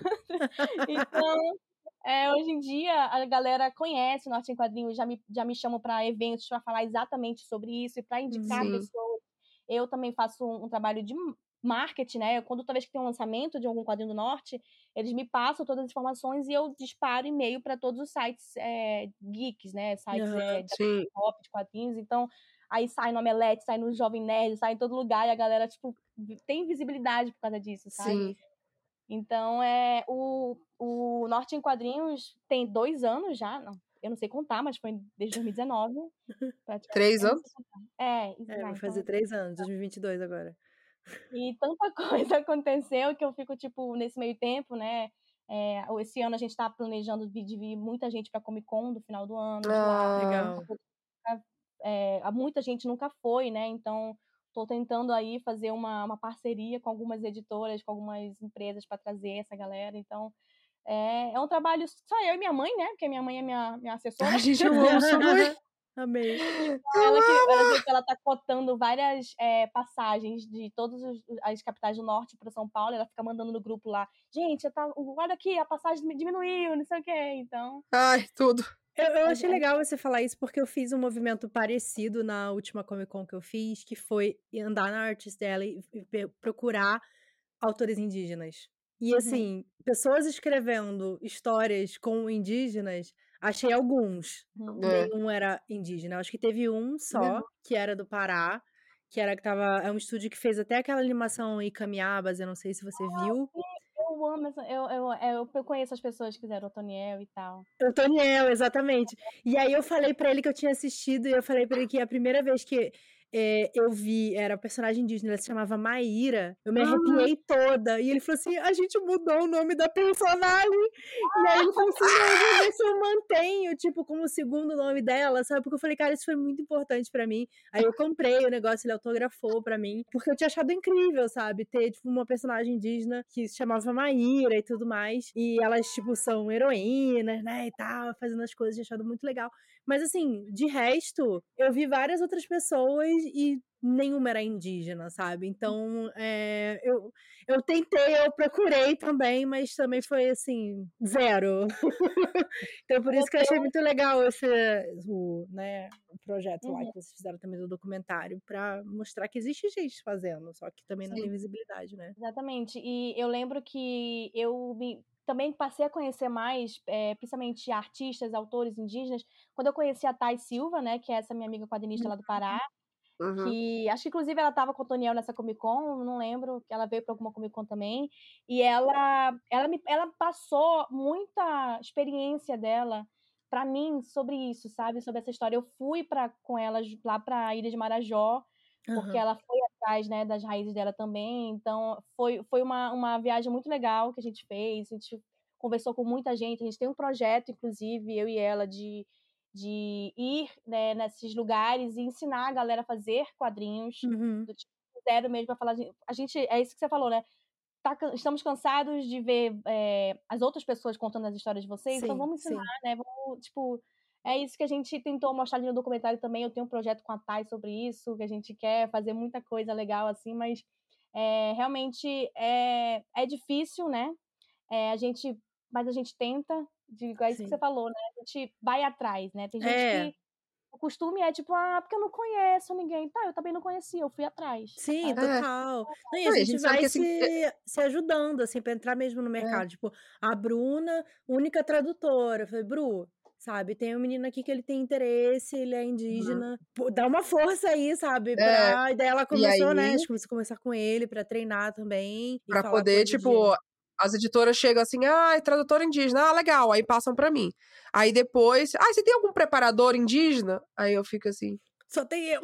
Então, é, hoje em dia, a galera conhece o Norte em Quadrinhos, já me, já me chamam para eventos para falar exatamente sobre isso e para indicar Sim. pessoas. Eu também faço um, um trabalho de marketing, né? Quando toda vez que tem um lançamento de algum quadrinho do Norte, eles me passam todas as informações e eu disparo e-mail para todos os sites é, geeks, né? Sites Aham. é, de pop, de quadrinhos. Então, aí sai no Omelete, sai no Jovem Nerd, sai em todo lugar e a galera, tipo, tem visibilidade por causa disso, sabe? Sim. Então, é, o, o Norte em Quadrinhos tem dois anos já, não, eu não sei contar, mas foi desde 2019. praticamente, Três anos? É, É, vai, vai fazer então- três anos, 2022 agora. E tanta coisa aconteceu que eu fico, tipo, nesse meio tempo, né? É, esse ano a gente tá planejando de vir muita gente pra Comic Con do final do ano. de lá. Ah, Legal. É, muita gente nunca foi, né? Então, tô tentando aí fazer uma, uma parceria com algumas editoras, com algumas empresas para trazer essa galera. Então, é, é um trabalho só eu e minha mãe, né? Porque minha mãe é minha, minha assessora. Ai, gente, eu amo sua mãe. Amei. ela, que, ela, ela tá cotando várias é, passagens de todas as capitais do norte para São Paulo. Ela fica mandando no grupo lá, gente, tá, olha aqui, a passagem diminuiu, não sei o quê. Então, Ai, tudo. Eu, eu achei é- legal você falar isso porque eu fiz um movimento parecido na última Comic Con que eu fiz, que foi andar na Artist Alley e procurar autores indígenas. E Uhum. assim, pessoas escrevendo histórias com indígenas, achei alguns. Uhum. É. Nenhum era indígena. Acho que teve um só, que era do Pará, que era que tava. É um estúdio que fez até aquela animação Icamiabas, eu não sei se você viu. Eu amo essa. Eu, eu, eu, eu conheço as pessoas que fizeram o Toniel e tal. O Toniel, exatamente. E aí eu falei pra ele que eu tinha assistido, e eu falei pra ele que a primeira vez que eh, eu vi, era o personagem indígena, ela se chamava Maíra, eu me Ah. arrepiei toda. E ele falou assim: a gente mudou o nome da personagem. E aí ele falou assim: não, eu vou ver se eu mantenho, tipo, como segundo nome dela, sabe? Porque eu falei, cara, isso foi muito importante pra mim. Aí eu comprei o negócio, ele autografou pra mim, porque eu tinha achado incrível, sabe? Ter, tipo, uma personagem indígena que se chamava Maíra e tudo mais. E elas, tipo, são heroínas, né? E tal, fazendo as coisas, tinha achado muito legal. Mas assim, de resto, eu vi várias outras pessoas e nenhuma era indígena, sabe? Então, é, eu, eu tentei, eu procurei também, mas também foi assim, zero. então, por isso que eu achei muito legal esse o, né, o projeto lá Uhum. que vocês fizeram também do documentário, pra mostrar que existe gente fazendo, só que também não Sim. tem visibilidade, né? Exatamente. E eu lembro que eu me- também passei a conhecer mais, é, principalmente artistas, autores indígenas, quando eu conheci a Thay Silva, né, que é essa minha amiga quadrinista lá do Pará, Uhum. que acho que inclusive ela estava com o Toniel nessa Comic Con, não lembro, que ela veio para alguma Comic Con também, e ela ela me ela passou muita experiência dela para mim sobre isso, sabe? Sobre essa história. Eu fui para com ela lá para a Ilha de Marajó, porque ela foi atrás, né, das raízes dela também. Então, foi, foi uma, uma viagem muito legal que a gente fez. A gente conversou com muita gente. A gente tem um projeto, inclusive, eu e ela, de, de ir né, nesses lugares e ensinar a galera a fazer quadrinhos Uhum. do tipo zero mesmo para falar. de- A gente, é isso que você falou, né? Tá estamos cansados de ver é, as outras pessoas contando as histórias de vocês, então Sim, vamos sim. ensinar, né? Vamos, tipo, é isso que a gente tentou mostrar ali no documentário também. Eu tenho um projeto com a Thay sobre isso, que a gente quer fazer muita coisa legal assim, mas é, realmente é, é difícil, né? É, a gente, mas a gente tenta, de, é isso que Sim. você falou, né? A gente vai atrás, né? Tem gente É. que o costume é tipo, ah, porque eu não conheço ninguém. Tá, eu também não conhecia, eu fui atrás. Sim, É. total. Não, e Não, a e a gente gente vai que, assim, se, se ajudando, assim, pra entrar mesmo no mercado. Tipo, a Bruna, única tradutora. Eu falei, Bru, sabe, tem um menino aqui que ele tem interesse, ele é indígena. Pô, dá uma força aí, sabe? Pra... E daí ela começou, né? A aí- gente começou a conversar com ele pra treinar também. Pra poder, de- tipo, as editoras chegam assim, ah, tradutor indígena, ah, legal, aí passam pra mim. Aí depois, ah, você tem algum preparador indígena? Aí eu fico assim, Só tem eu.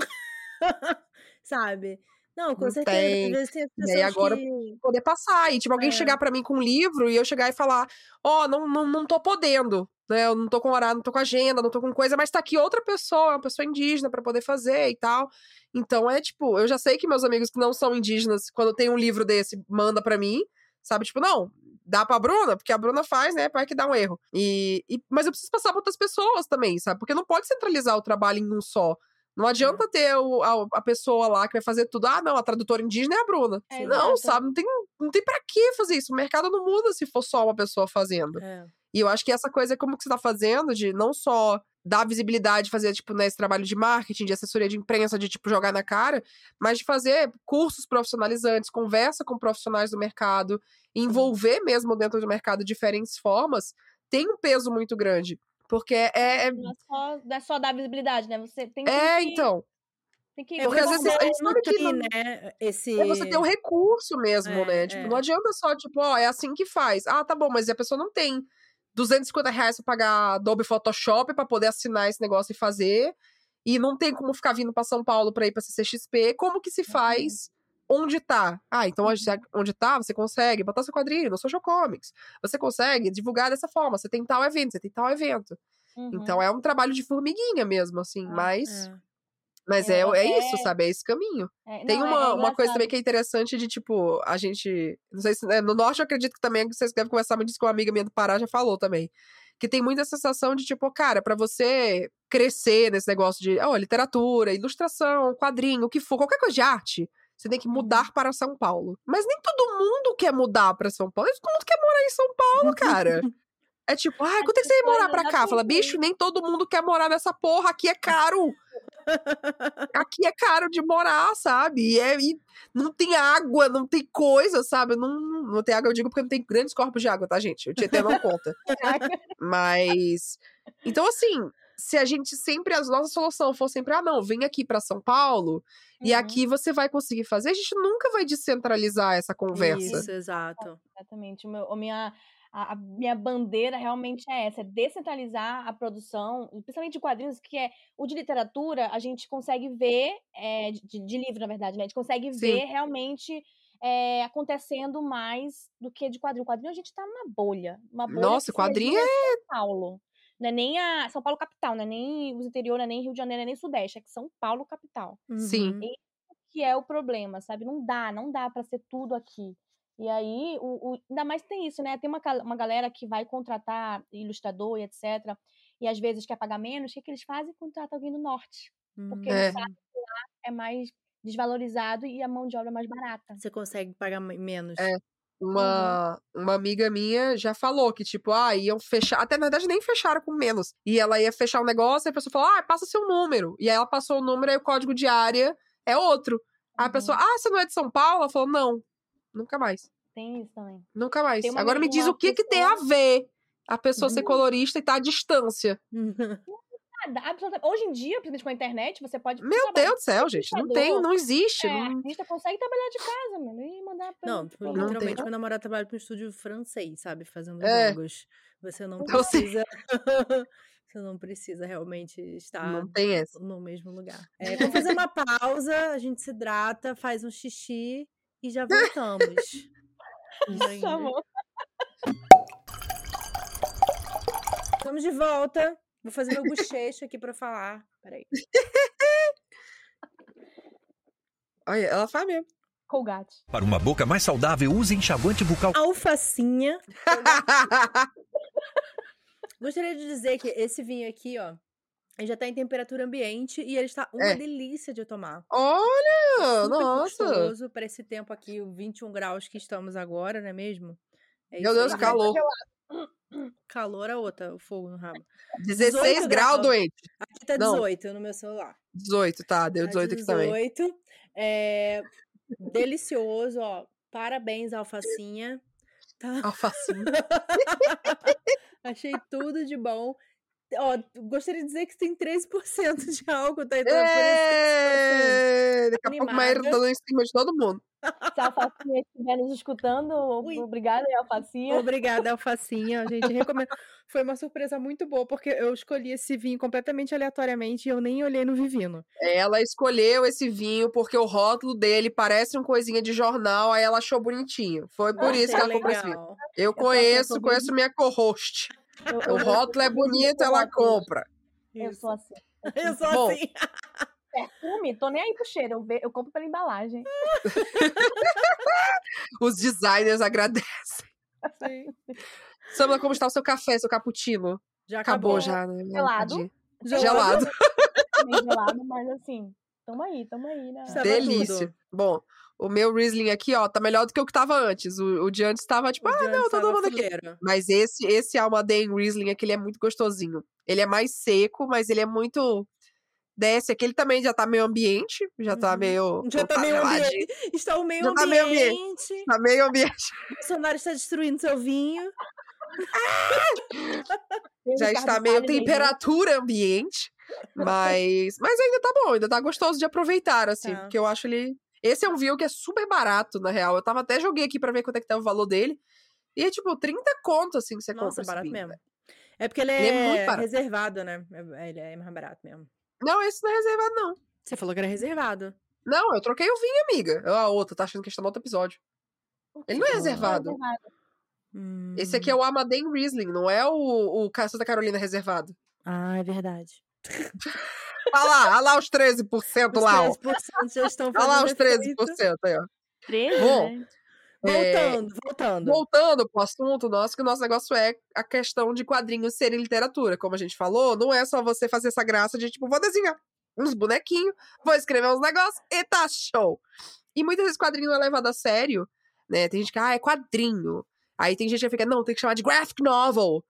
sabe? Não, com Não certeza. tem. Às vezes tem E agora- que... poder passar. E, tipo, alguém É. chegar pra mim com um livro e eu chegar e falar, ó, não, não, não tô podendo, né? Eu não tô com horário, não tô com agenda, não tô com coisa, mas tá aqui outra pessoa, uma pessoa indígena pra poder fazer e tal. Então é tipo, eu já sei que meus amigos que não são indígenas, quando tem um livro desse, manda pra mim, sabe? Tipo, não, dá pra Bruna, porque a Bruna faz, né? Vai que dá um erro. E, e- mas eu preciso passar pra outras pessoas também, sabe? Porque não pode centralizar o trabalho em um só. Não adianta ter o- a, a pessoa lá que vai fazer tudo. Ah, não, a tradutora indígena é a Bruna. É, não, sabe? Não tem, não tem pra que fazer isso. O mercado não muda se for só uma pessoa fazendo. É. E eu acho que essa coisa, como que você tá fazendo, de não só dar visibilidade, fazer, tipo, né, esse trabalho de marketing, de assessoria de imprensa, de, tipo, jogar na cara, mas de fazer cursos profissionalizantes, conversa com profissionais do mercado, envolver mesmo dentro do mercado diferentes formas, tem um peso muito grande. Porque é. é- Não é só, não é só dar visibilidade, né? Você tem que. é, então. Tem que É Porque às vezes a gente sabe que nutrir, não- né? Esse... É você ter um recurso mesmo, É, né? Tipo, é. não adianta só, tipo, ó, é assim que faz. Ah, tá bom, mas a pessoa não tem 250 reais pra pagar Adobe Photoshop pra poder assinar esse negócio e fazer. E não tem como ficar vindo pra São Paulo pra ir pra CCXP. Como que se faz onde tá? Ah, então onde onde tá, você consegue botar seu quadrinho no Social Comics. Você consegue divulgar dessa forma. Você tem tal evento, você tem tal evento. Uhum. Então é um trabalho de formiguinha mesmo, assim. Ah, mas É. mas É, é, é é- isso, sabe? É esse caminho. É, Tem não, é- uma, é uma coisa também que é interessante de, tipo, a gente. Não sei se. né, no norte eu acredito que também vocês devem conversar muito disso que uma amiga minha do Pará já falou também. Que tem muita sensação de, tipo, cara, pra você crescer nesse negócio de ó, literatura, ilustração, quadrinho, o que for, qualquer coisa de arte, você tem que Uhum. mudar para São Paulo. Mas nem todo mundo quer mudar pra São Paulo. Todo mundo quer morar em São Paulo, cara. É tipo, ai, quanto é que você ia morar pra cá? Fala, bicho, nem todo mundo quer morar nessa porra, aqui é caro. Aqui é caro de morar, sabe? E, é, e não tem água, não tem coisa, sabe? Não, não tem água, eu digo porque não tem grandes corpos de água, tá, gente? O Tietê não conta. Mas. Então, assim, se a gente sempre. A nossa solução for sempre, ah, não, vem aqui para São Paulo e Uhum. aqui você vai conseguir fazer, a gente nunca vai descentralizar essa conversa. Isso, exato. Exatamente. O meu, a, minha, a, a minha bandeira realmente é essa: é descentralizar a produção, principalmente de quadrinhos, que é o de literatura, a gente consegue ver, é, de, de livro, na verdade, né? A gente consegue Sim. ver realmente é, acontecendo mais do que de quadrinho. Quadrinho a gente tá numa bolha. Uma bolha Nossa, quadrinho é São Paulo. Não é nem a São Paulo capital, não é nem os interior, não é nem Rio de Janeiro, não é nem Sudeste, é que São Paulo capital Sim. Uhum. que é o problema, sabe? Não dá, não dá pra ser tudo aqui. E aí, o, o- ainda mais tem isso, né? Tem uma, uma galera que vai contratar ilustrador e etc. E às vezes quer pagar menos, o que, que eles fazem? Contrata alguém do norte. Porque Uhum. É. eles sabem que lá é mais desvalorizado e a mão de obra é mais barata. Você consegue pagar me- menos. É. Uma, uma amiga minha já falou que, tipo, ah, iam fechar. Até na verdade nem fecharam com menos. E ela ia fechar o negócio e a pessoa falou, ah, passa seu número. E aí ela passou o número e o código de área é outro. Aí a Uhum. pessoa, ah, você não é de São Paulo? Ela falou, não, nunca mais. Tem isso também. Nunca mais. Agora me diz o que que tem a ver a pessoa ser Uhum. colorista e tá à distância. Nada, absolutamente. Hoje em dia, principalmente com a internet, você pode. Meu Deus do céu, gente. Não tem, não existe. É, não- artista consegue trabalhar de casa, mano, e mandar pra. Não, tipo, Não literalmente, tem. meu namorado trabalha para um estúdio francês, sabe? Fazendo É. jogos. Você não Então, assim- precisa. Você não precisa realmente estar Não tem essa. no mesmo lugar. É, vamos fazer uma pausa, a gente se hidrata, faz um xixi e já voltamos. Gente, Amor. Estamos de volta. Vou fazer meu bochecho aqui pra falar. Peraí. Olha, ela faz mesmo. Colgate. Para uma boca mais saudável, use enxaguante bucal. Alfacinha. Gostaria de dizer que esse vinho aqui, ó, ele já tá em temperatura ambiente e ele está uma É. delícia de tomar. Olha, Super nossa. gostoso para esse tempo aqui, o 21 graus que estamos agora, não é mesmo? É Meu isso Deus, calor. Calor a outra, o fogo no rabo. 16 18 graus, doente. Aqui tá Não. 18 no meu celular. 18, tá. Deu Tá 18 aqui também. 18. É, delicioso, ó. Parabéns, Alfacinha. Tá? Alfacinha. Achei tudo de bom. Ó, gostaria de dizer que tem 13% de álcool, tá? Então, é por isso que, assim, Daqui a pouco Maíra animada. dando em cima de todo mundo. Se a Alfacinha estiver nos escutando, Ui. obrigada, Alfacinha. Obrigada, Alfacinha. Gente, recomendo. Foi uma surpresa muito boa, porque eu escolhi esse vinho completamente aleatoriamente e eu nem olhei no Vivino. Ela escolheu esse vinho porque o rótulo dele parece uma coisinha de jornal, aí ela achou bonitinho. Foi por isso que Achei ela comprou esse vinho. legal. Eu eu conheço, conheço minha co-host. Eu, O eu- rótulo é bonito, ela compra. Eu sou assim. Eu sou Bom. assim. Perfume, tô nem aí pro cheiro. Eu, ve- eu compro pela embalagem. Os designers agradecem. Sim. Samla, como está o seu café, seu cappuccino? Já Acabou, acabou. já, né? Gelado. Gelado. Gelado. Gelado, mas assim, tamo aí, tamo aí, né? Estava Delícia. tudo. Bom, o meu Riesling aqui, ó, tá melhor do que o que tava antes. O, o de antes tava tipo, O ah, não, tô tava tomando aqui. Mas esse, esse Almaden Riesling aqui, ele é muito gostosinho. Ele é mais seco, mas ele é muito. Desce aqui, ele também já tá meio ambiente, já tá Uhum. meio. Já tá meio ambiente. Está o meio Já tá meio ambiente. ambiente. Tá meio ambiente. O Bolsonaro está destruindo seu vinho. Tem Já Ricardo está meio temperatura ambiente. Mas, mas ainda tá bom, ainda tá gostoso de aproveitar, assim. Tá. Porque eu acho ele. Esse é um vinho que é super barato, na real. Eu tava até joguei aqui pra ver quanto é que tá o valor dele. E é tipo 30 conto, assim, que você Nossa, compra. esse barato vinho, mesmo. É porque ele Ele é muito é, barato. reservado, né? É- Ele é mais barato mesmo. Não, esse não é reservado, não. Você falou que era reservado. Não, eu troquei o vinho, amiga. Eu, a outra, tá achando que a gente tá no outro episódio. Ele não é reservado. Esse aqui é o Amaden Riesling, não é o, o Santa Carolina reservado. Ah, é verdade. Olha lá, olha lá os 13% Os lá, ó. 13% já estão Olha lá fazendo os efeito. 13% aí, ó. 13, Bom? É, Voltando, voltando. Voltando pro assunto nosso, que o nosso negócio é a questão de quadrinhos serem literatura. Como a gente falou, não é só você fazer essa graça de, tipo, vou desenhar uns bonequinhos, vou escrever uns negócios e tá show. E muitas vezes quadrinho não é levado a sério, né? Tem gente que, ah, é quadrinho. Aí tem gente que fica, não, tem que chamar de graphic novel.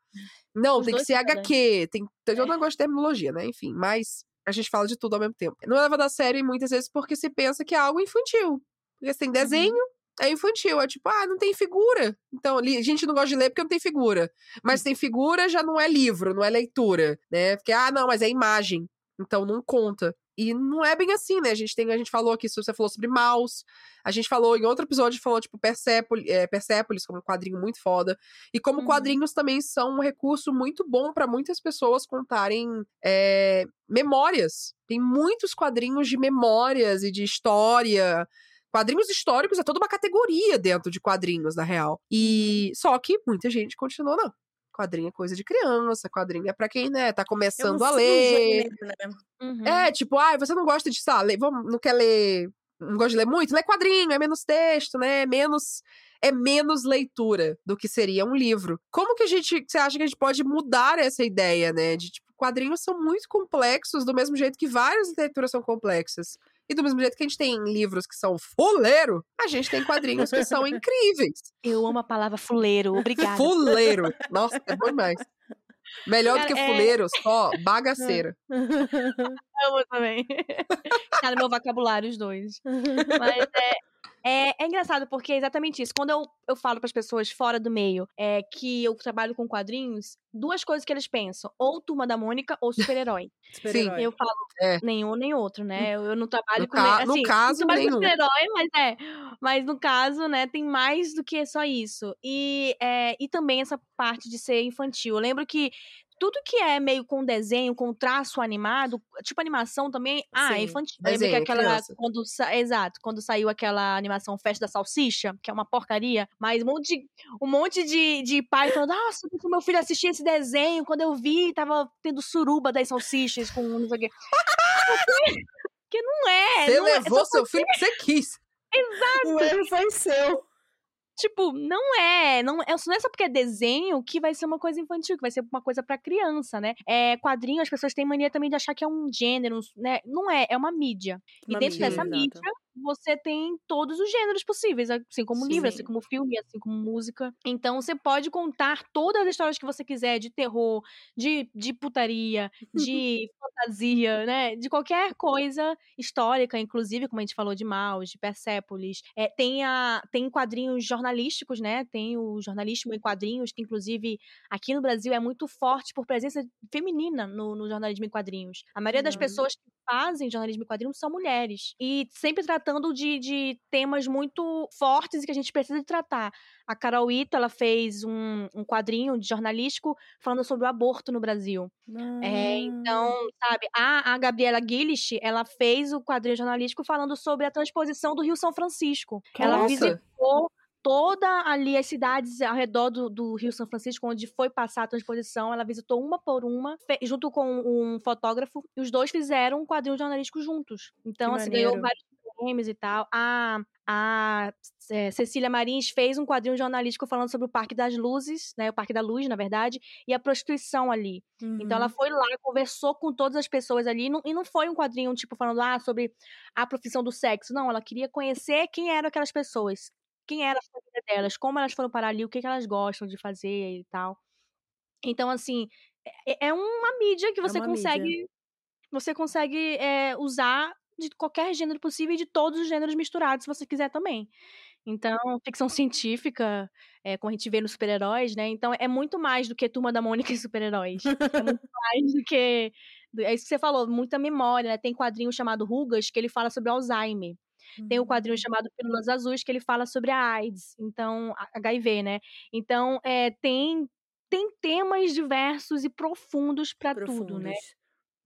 Não, Os tem que ser podem. HQ. Tem, tem, eu não gosto de terminologia, né? Enfim, mas a gente fala de tudo ao mesmo tempo. Não é levado a sério muitas vezes porque se pensa que é algo infantil. Porque se tem desenho, uhum. é infantil. É tipo, ah, não tem figura. Então, a gente não gosta de ler porque não tem figura. Mas tem figura, já não é livro, não é leitura, né? Porque, ah, não, mas é imagem. Então não conta. E não é bem assim, né? A gente tem, a gente falou aqui, você falou sobre Maus, a gente falou em outro episódio, falou, tipo, Persepolis, é, Persepolis como um quadrinho muito foda. E como uhum. quadrinhos também são um recurso muito bom para muitas pessoas contarem é, memórias. Tem muitos quadrinhos de memórias e de história. Quadrinhos históricos é toda uma categoria dentro de quadrinhos, na real. E uhum. só que muita gente continua, não quadrinho é coisa de criança, quadrinho é pra quem, né, tá começando a ler. Gênero, né? Uhum. É, tipo, ah, você não gosta de, sabe, vamos, não quer ler, não gosta de ler muito? Lê quadrinho, é menos texto, né, é menos é menos leitura do que seria um livro. Como que a gente, você acha que a gente pode mudar essa ideia, né, de tipo, quadrinhos são muito complexos, do mesmo jeito que várias literaturas são complexas. E do mesmo jeito que a gente tem livros que são fuleiro, a gente tem quadrinhos que são incríveis. Eu amo a palavra fuleiro, obrigada. Fuleiro. Nossa, é bom demais. Melhor Cara, do que é... fuleiro, só bagaceira. Amo também. Tá no meu vocabulário os dois. Mas é, é, é, engraçado porque é exatamente isso. Quando eu, eu falo para as pessoas fora do meio é, que eu trabalho com quadrinhos, duas coisas que eles pensam: ou Turma da Mônica ou super-herói. Super Sim. Eu falo é. nenhum nem outro, né? Eu, eu não trabalho no com. Ca... Assim, no caso, nenhum. super-herói, mas é. Mas no caso, né, tem mais do que só isso. E, é, e também essa parte de ser infantil. Eu lembro que tudo que é meio com desenho, com traço animado, tipo animação também, ah, é infantil. Desenho, Lembra que aquela quando exato, quando saiu aquela animação Festa da Salsicha, que é uma porcaria, mas um monte de, um monte de, de pai falando: "Nossa, meu filho assistia esse desenho, quando eu vi, tava tendo suruba das salsichas com não sei o quê". que não é. Você não levou é, seu filho que você quis. Exato. O erro foi seu. Tipo, não é, não é, não é só porque é desenho que vai ser uma coisa infantil, que vai ser uma coisa para criança, né? É, quadrinho, as pessoas têm mania também de achar que é um gênero, né? Não é, é uma mídia. Uma e dentro mídia, dessa exato. mídia, você tem todos os gêneros possíveis, assim como Sim. livro, assim como filme, assim como música. Então você pode contar todas as histórias que você quiser, de terror, de, de putaria, de fantasia, né? De qualquer coisa histórica, inclusive, como a gente falou de Maus, de Persépolis. É, tem, a, tem quadrinhos jornalísticos, né? Tem o jornalismo em quadrinhos, que inclusive aqui no Brasil é muito forte por presença feminina no, no jornalismo em quadrinhos. A maioria das pessoas que fazem jornalismo em quadrinhos são mulheres. E sempre tratando de, de temas muito fortes e que a gente precisa de tratar. A Carol Ito, ela fez um, um quadrinho de jornalístico falando sobre o aborto no Brasil. Ah. É, então, sabe, a, a Gabriela Gillish, ela fez o quadrinho jornalístico falando sobre a transposição do Rio São Francisco. Nossa. Ela visitou toda ali as cidades ao redor do, do, Rio São Francisco, onde foi passar a transposição, ela visitou uma por uma, junto com um fotógrafo, e os dois fizeram um quadrinho jornalístico juntos. Então, que assim, maneiro. ganhou vários prêmios e tal. A, a é, Cecília Marins fez um quadrinho jornalístico falando sobre o Parque das Luzes, né, o Parque da Luz, na verdade, e a prostituição ali. Uhum. Então ela uhum. foi lá, conversou com todas as pessoas ali, e não, e não foi um quadrinho, tipo, falando ah, sobre a profissão do sexo. Não, ela queria conhecer quem eram aquelas pessoas, quem era a família delas, como elas foram parar ali, o que, que elas gostam de fazer e tal. Então, assim, é, é uma mídia que é você é consegue. Mídia. Você consegue é, usar de qualquer gênero possível e de todos os gêneros misturados, se você quiser também. Então, ficção científica, é, como a gente vê nos super-heróis, né? Então, é muito mais do que Turma da Mônica e super-heróis. É muito mais do que. É isso que você falou, muita memória, né? Tem quadrinho chamado Rugas, que ele fala sobre Alzheimer. Tem o quadrinho uhum. chamado Pílulas Azuis, que ele fala sobre a AIDS, então, HIV, né? Então, é, tem, tem temas diversos e profundos para tudo, né?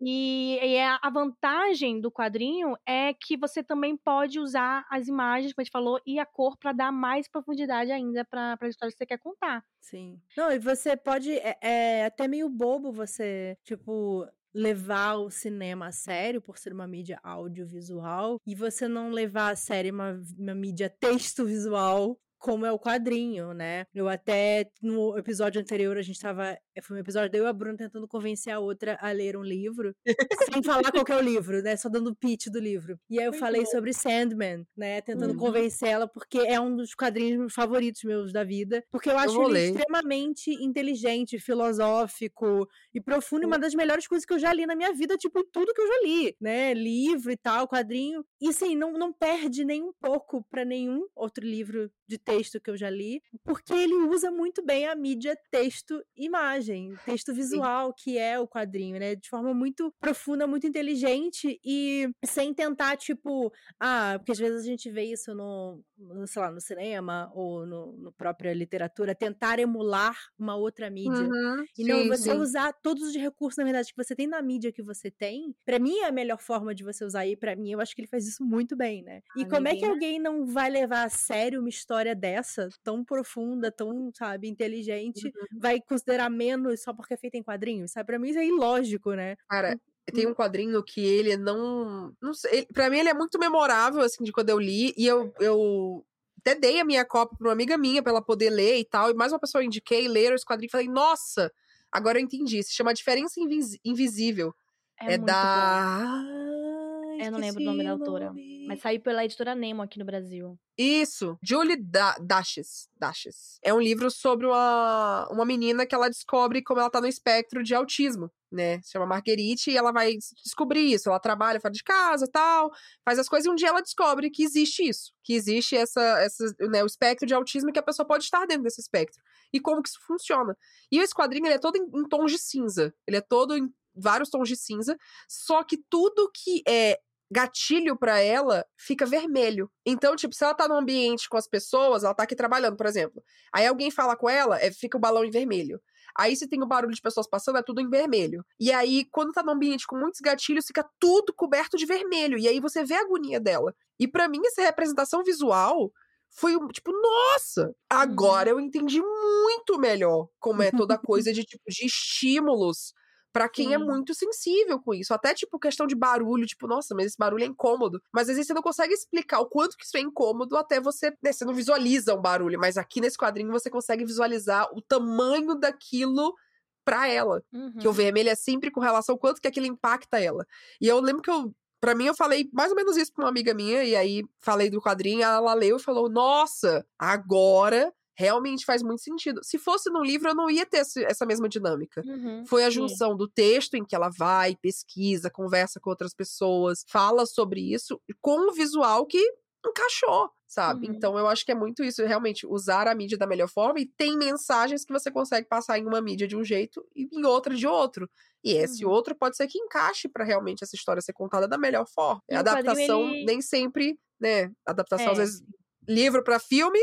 E, e, a vantagem do quadrinho é que você também pode usar as imagens, como a gente falou, e a cor para dar mais profundidade ainda para a história que você quer contar. Sim. Não, e você pode. É, é até meio bobo você, tipo, levar o cinema a sério por ser uma mídia audiovisual e você não levar a sério uma, uma mídia texto visual como é o quadrinho, né? Eu até, no episódio anterior, a gente tava. Foi um episódio da eu e a Bruna tentando convencer a outra a ler um livro, sem falar qual é o livro, né? Só dando pitch do livro. E aí eu Muito falei bom. sobre Sandman, né? Tentando uhum. convencer ela, porque é um dos quadrinhos favoritos meus da vida. Porque eu acho eu ele extremamente inteligente, filosófico e profundo. E uma das melhores coisas que eu já li na minha vida, tipo, tudo que eu já li, né? Livro e tal, quadrinho. E assim, não, não perde nem um pouco para nenhum outro livro de texto que eu já li, porque ele usa muito bem a mídia texto-imagem, texto visual, que é o quadrinho, né? De forma muito profunda, muito inteligente e sem tentar, tipo, ah, porque às vezes a gente vê isso no sei lá, no cinema ou no, no própria literatura, tentar emular uma outra mídia. Uhum, e não, sim, você sim. usar todos os recursos, na verdade, que você tem na mídia que você tem, para mim é a melhor forma de você usar. E para mim, eu acho que ele faz isso muito bem, né? E como é que alguém não vai levar a sério uma história dessa, tão profunda, tão, sabe, inteligente, uhum. vai considerar menos só porque é feita em quadrinhos? Sabe? Pra mim isso é ilógico, né? Cara, tem um quadrinho que ele não. não sei, pra mim, ele é muito memorável, assim, de quando eu li. E eu, eu até dei a minha cópia pra uma amiga minha pra ela poder ler e tal. E mais uma pessoa eu indiquei, ler esse quadrinho e falei, nossa, agora eu entendi. Se chama Diferença Invis Invisível. É, é da. Bom. Eu não lembro o nome da autora. Mas saiu pela editora Nemo aqui no Brasil. Isso, Julie da Dashes. Dashes. É um livro sobre uma, uma menina que ela descobre como ela tá no espectro de autismo, né? Se chama Marguerite e ela vai descobrir isso. Ela trabalha fora de casa tal, faz as coisas e um dia ela descobre que existe isso. Que existe essa, essa né, o espectro de autismo e que a pessoa pode estar dentro desse espectro. E como que isso funciona. E esse quadrinho ele é todo em, em tons de cinza. Ele é todo em vários tons de cinza, só que tudo que é gatilho para ela fica vermelho. Então, tipo, se ela tá num ambiente com as pessoas, ela tá aqui trabalhando, por exemplo. Aí alguém fala com ela, é, fica o balão em vermelho. Aí se tem o barulho de pessoas passando, é tudo em vermelho. E aí, quando tá num ambiente com muitos gatilhos, fica tudo coberto de vermelho. E aí você vê a agonia dela. E para mim, essa representação visual foi tipo, nossa, agora uhum. eu entendi muito melhor como é toda a coisa de tipo de estímulos para quem é Sim. é muito sensível com isso. Até, tipo, questão de barulho, tipo, nossa, mas esse barulho é incômodo. Mas às vezes você não consegue explicar o quanto que isso é incômodo até você, né, você não visualiza um barulho. Mas aqui nesse quadrinho você consegue visualizar o tamanho daquilo para ela. Uhum. Que o vermelho é sempre com relação ao quanto que aquilo impacta ela. E eu lembro que eu Pra mim, eu falei mais ou menos isso pra uma amiga minha, e aí falei do quadrinho, ela leu e falou: Nossa, agora realmente faz muito sentido. Se fosse no livro, eu não ia ter essa mesma dinâmica. Uhum, Foi a junção sim. do texto em que ela vai, pesquisa, conversa com outras pessoas, fala sobre isso, com o visual que encaixou, sabe? Uhum. Então eu acho que é muito isso, realmente usar a mídia da melhor forma e tem mensagens que você consegue passar em uma mídia de um jeito e em outra de outro. E esse uhum. outro pode ser que encaixe para realmente essa história ser contada da melhor forma. E a adaptação ele... nem sempre, né? Adaptação é. às vezes livro para filme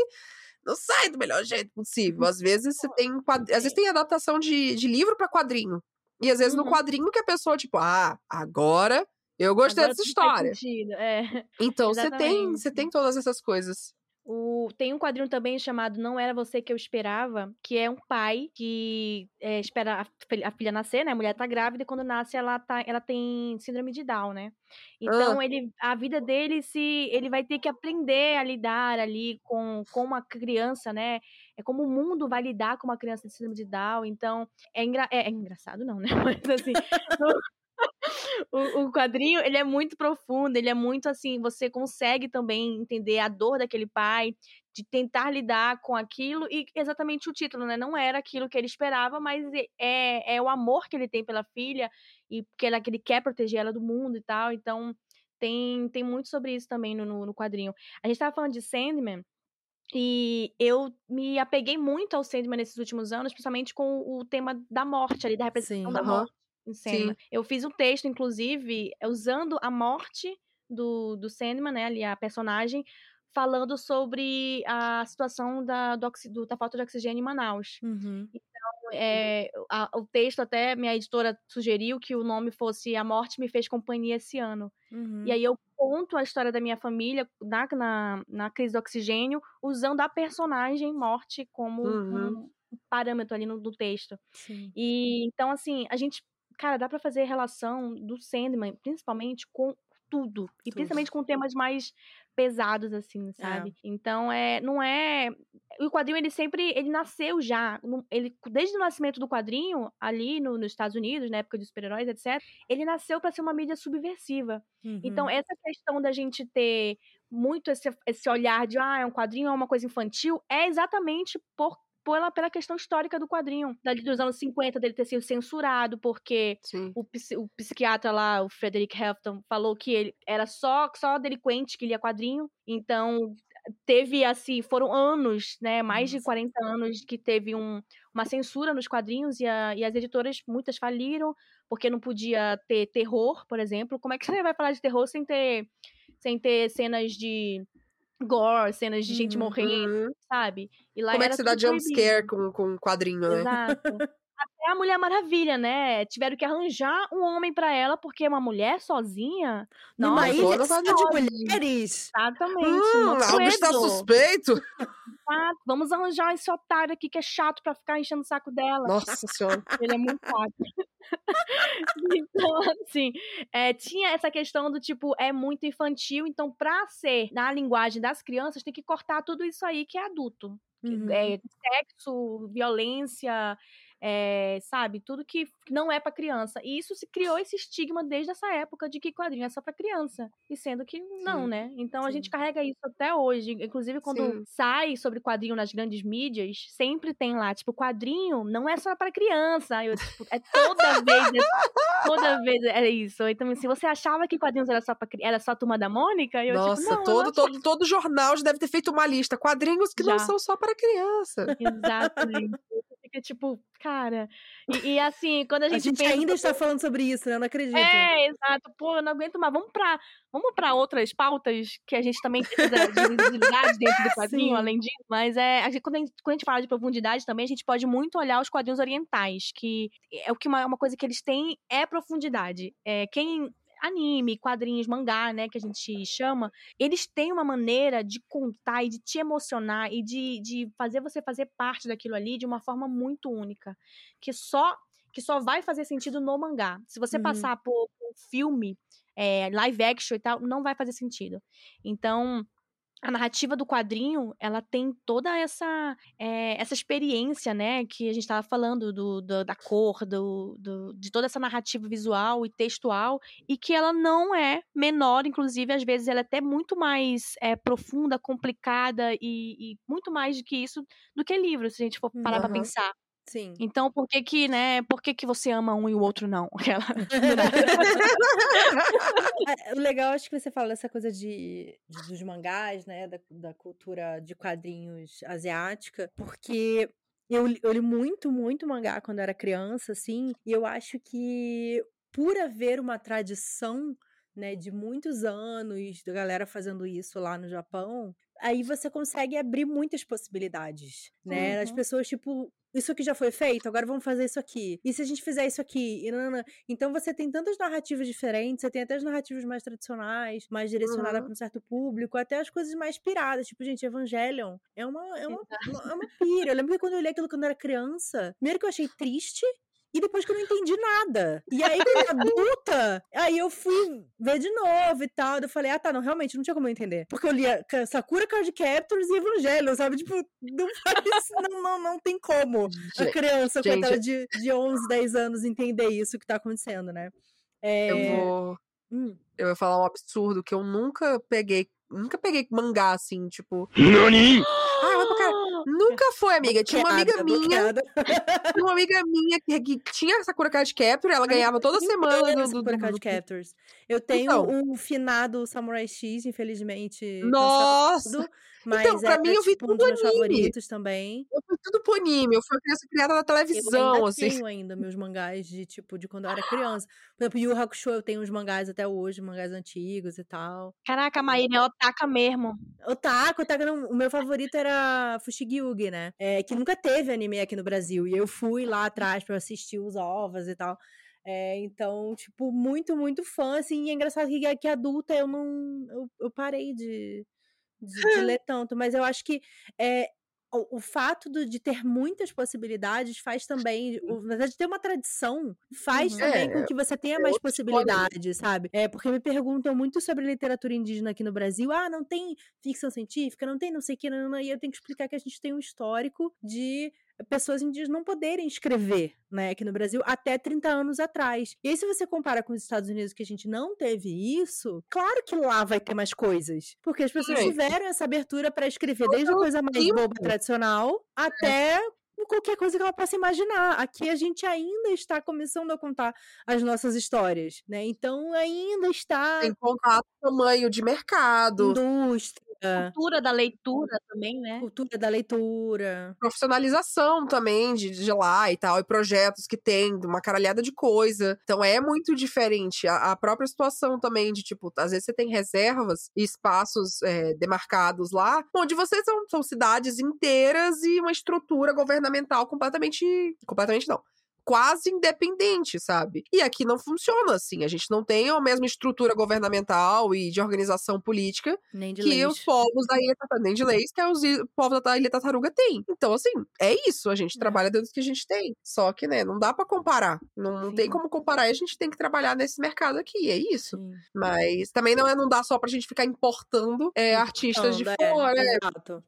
não sai do melhor jeito possível. Às vezes você tem quad... às vezes tem adaptação de, de livro para quadrinho. E às vezes uhum. no quadrinho que a pessoa, tipo, ah, agora eu gostei agora dessa história. É. Então você tem, você tem todas essas coisas. O, tem um quadrinho também chamado Não Era Você Que Eu Esperava, que é um pai que é, espera a, a, filha nascer, né? A mulher tá grávida e quando nasce ela, tá, ela tem síndrome de Down, né? Então ah. ele, a vida dele se ele vai ter que aprender a lidar ali com, com uma criança, né? É como o mundo vai lidar com uma criança de síndrome de Down. Então é, engra, é, é engraçado não, né? Mas assim, o, o, quadrinho, ele é muito profundo, ele é muito assim, você consegue também entender a dor daquele pai, de tentar lidar com aquilo, e exatamente o título, né? Não era aquilo que ele esperava, mas é, é o amor que ele tem pela filha, e porque ele, ele quer proteger ela do mundo e tal, então tem, tem muito sobre isso também no, no, no quadrinho. A gente tava falando de Sandman, e eu me apeguei muito ao Sandman nesses últimos anos, principalmente com o tema da morte ali, da representação Sim, da morte em cena. Sim. Eu fiz um texto, inclusive, usando a morte do, do Sandman, né, ali, a personagem, falando sobre a situação da, do, do, da falta de oxigênio em Manaus. Uhum. Então, é, a, o texto até, minha editora sugeriu que o nome fosse A Morte Me Fez Companhia Esse Ano. Uhum. E aí eu conto a história da minha família na, na, na crise do oxigênio, usando a personagem Morte como uhum. um parâmetro ali no, do texto. Sim. E então, assim, a gente cara, dá para fazer relação do Sandman, principalmente com tudo. E Tudo. principalmente com temas mais pesados, assim, sabe? Então, é, não é... O quadrinho, ele sempre, ele nasceu já, ele, desde o nascimento do quadrinho, ali no- nos Estados Unidos, na época dos super-heróis, etc., ele nasceu para ser uma mídia subversiva. Então, Uhum. essa questão da gente ter muito esse, esse olhar de, ah, é um quadrinho, é uma coisa infantil, é exatamente por, pela, pela questão histórica do quadrinho. Dali dos anos 50, dele ter sido censurado, porque o, o psiquiatra lá, o Frederick Hefton, falou que ele era só, só delinquente que lia quadrinho. Então, teve, assim, foram anos, né? Mais de Nossa. 40 anos que teve um, uma censura nos quadrinhos e, a- e as editoras, muitas faliram, porque não podia ter terror, por exemplo. Como é que você vai falar de terror sem ter, sem ter cenas de gore, cenas de gente Uhum. morrendo, sabe? E lá Como é que você dá jumpscare com, com quadrinho, né? Exato. Até a Mulher Maravilha, né? Tiveram que arranjar um homem pra ela, porque uma mulher sozinha. Numa Nossa, ilha de mulheres. exatamente. Hum, algo está suspeito. Vamos arranjar esse otário aqui que é chato pra ficar enchendo o saco dela. Nossa senhora. Ele é muito chato. então, assim, é, tinha essa questão do tipo, é muito infantil, então, pra ser na linguagem das crianças, tem que cortar tudo isso aí que é adulto. que Uhum. é, sexo, violência, é, sabe? Tudo que não é pra criança. E isso se criou esse estigma desde essa época de que quadrinho é só pra criança. E sendo que não, Sim, né? Então a sim. gente carrega isso até hoje. Inclusive, quando Sim. sai sobre quadrinho nas grandes mídias, sempre tem lá, tipo, quadrinho não é só pra criança. Eu, tipo, é toda vez, é, toda vez é isso. Então, se você achava que quadrinhos era só, pra, era só a turma da Mônica, eu, Nossa, tipo, não, todo, não todo, todo jornal já deve ter feito uma lista. Quadrinhos que não Já. são só para criança. Exatamente. Fica tipo, cara. E, e assim, quando a A gente, gente pensa. ainda está falando sobre isso, né? Eu não acredito. É, exato. Pô, eu não aguento mais. Vamos pra, vamos pra outras pautas que a gente também precisa de visibilidade dentro do quadrinho, Sim. além disso. Mas é, a gente, quando, a gente, quando a gente fala de profundidade também, a gente pode muito olhar os quadrinhos orientais, que é o que uma, uma coisa que eles têm é profundidade. É, quem anime, quadrinhos, mangá, né, que a gente chama, eles têm uma maneira de contar e de te emocionar e de, de fazer você fazer parte daquilo ali de uma forma muito única, que só que só vai fazer sentido no mangá. Se você Uhum. passar por um filme, é, live action e tal, não vai fazer sentido. Então, a narrativa do quadrinho, ela tem toda essa é, essa experiência, né, que a gente estava falando do, do- da cor, do, do- de toda essa narrativa visual e textual, e que ela não é menor, inclusive, às vezes ela é até muito mais é, profunda, complicada e, e muito mais do que isso do que livro, se a gente for parar pra Aham. pensar. Sim. Então, por que que, né, por que que você ama um e o outro não? Aquela... É, O legal, acho que você fala dessa coisa de, de- dos mangás, né? Da, da cultura de quadrinhos asiática, porque eu, li- eu li muito, muito mangá quando era criança, assim, e eu acho que por haver uma tradição, né, de muitos anos da galera fazendo isso lá no Japão, aí você consegue abrir muitas possibilidades, né? As Uhum. pessoas, tipo, isso aqui já foi feito, agora vamos fazer isso aqui. E se a gente fizer isso aqui? E. Então você tem tantas narrativas diferentes, você tem até as narrativas mais tradicionais, mais direcionadas Uhum. para um certo público, até as coisas mais piradas, tipo, gente, Evangelion é uma, é uma, uma- é uma pira. Eu lembro que quando eu li aquilo quando eu era criança, primeiro que eu achei triste, e depois que eu não entendi nada. E aí, quando adulta, aí eu fui ver de novo e tal. Eu falei, ah, tá, não, realmente, não tinha como eu entender. Porque eu lia Sakura Card Captors e Evangelion, sabe? Tipo, não faz, não, não, não tem como a criança, gente, coitada de, de 11, 10 anos, entender isso que tá acontecendo, né? É... Eu vou. hum, Eu vou falar um absurdo que eu nunca peguei. Nunca peguei mangá assim, tipo. Ah, vai pra. Nunca foi, amiga. Tinha uma amiga minha. Tinha uma amiga minha que, que tinha Sakura Card Capture, ela ganhava toda semana do. do, Sakura Card Captors. Eu tenho Então. um finado Samurai X, infelizmente. Nossa! cancelado, Mas Então, pra era, mim, eu vi tipo, um tudo dos meus anime. favoritos também. Eu tudo pro anime. Eu fui uma criança criada na Eu televisão, ainda assim. tenho ainda meus mangás de, tipo, de quando eu era criança. Por exemplo, Yu Hakusho, eu tenho uns mangás até hoje, mangás antigos e tal. Caraca, a Maíra é otaka mesmo. Otaku, otaku, não, o meu favorito era Fushigi-Yugi, né? É, que nunca teve anime aqui no Brasil. E eu fui lá atrás pra assistir os ovos e tal. É, então, tipo, muito, muito fã, assim. E é engraçado que, que adulta eu não... Eu, eu parei de, de, de ler tanto. Mas eu acho que é, o, o fato do- de ter muitas possibilidades faz também, o- na verdade, ter uma tradição faz Uhum. também É, com que você tenha é mais possibilidades, sabe? É, porque me perguntam muito sobre literatura indígena aqui no Brasil. Ah, não tem ficção científica, não tem não sei o que, não, não, e eu tenho que explicar que a gente tem um histórico de pessoas indígenas não poderem escrever, né, aqui no Brasil até 30 anos atrás. E aí, se você compara com os Estados Unidos, que a gente não teve isso, claro que lá vai ter mais coisas. Porque as pessoas É. tiveram essa abertura para escrever desde a coisa mais boba tradicional até qualquer coisa que ela possa imaginar. Aqui a gente ainda está começando a contar as nossas histórias, né? Então ainda está Tem contato tamanho de mercado, indústria, Cultura da leitura também, né? cultura da leitura. profissionalização também de, de lá e tal, e projetos que tem, uma caralhada de coisa. Então é muito diferente. A, a própria situação também de, tipo, às vezes você tem reservas e espaços é, demarcados lá, onde vocês são, são cidades inteiras e uma estrutura governamental completamente. completamente não. Quase independente, sabe? E aqui não funciona assim. A gente não tem a mesma estrutura governamental e de organização política Nem de que leis. os povos da Ilha Tartaruga, nem de leis, que os povos da Ilha Tartaruga têm. Então, assim, é isso, a gente É. trabalha dentro do que a gente tem. Só que, né, não dá pra comparar. Não, não tem como comparar e a gente tem que trabalhar nesse mercado aqui, é isso. Sim. Mas também não, é, não dá só pra gente ficar importando é, artistas de Importando, fora. É, Exato.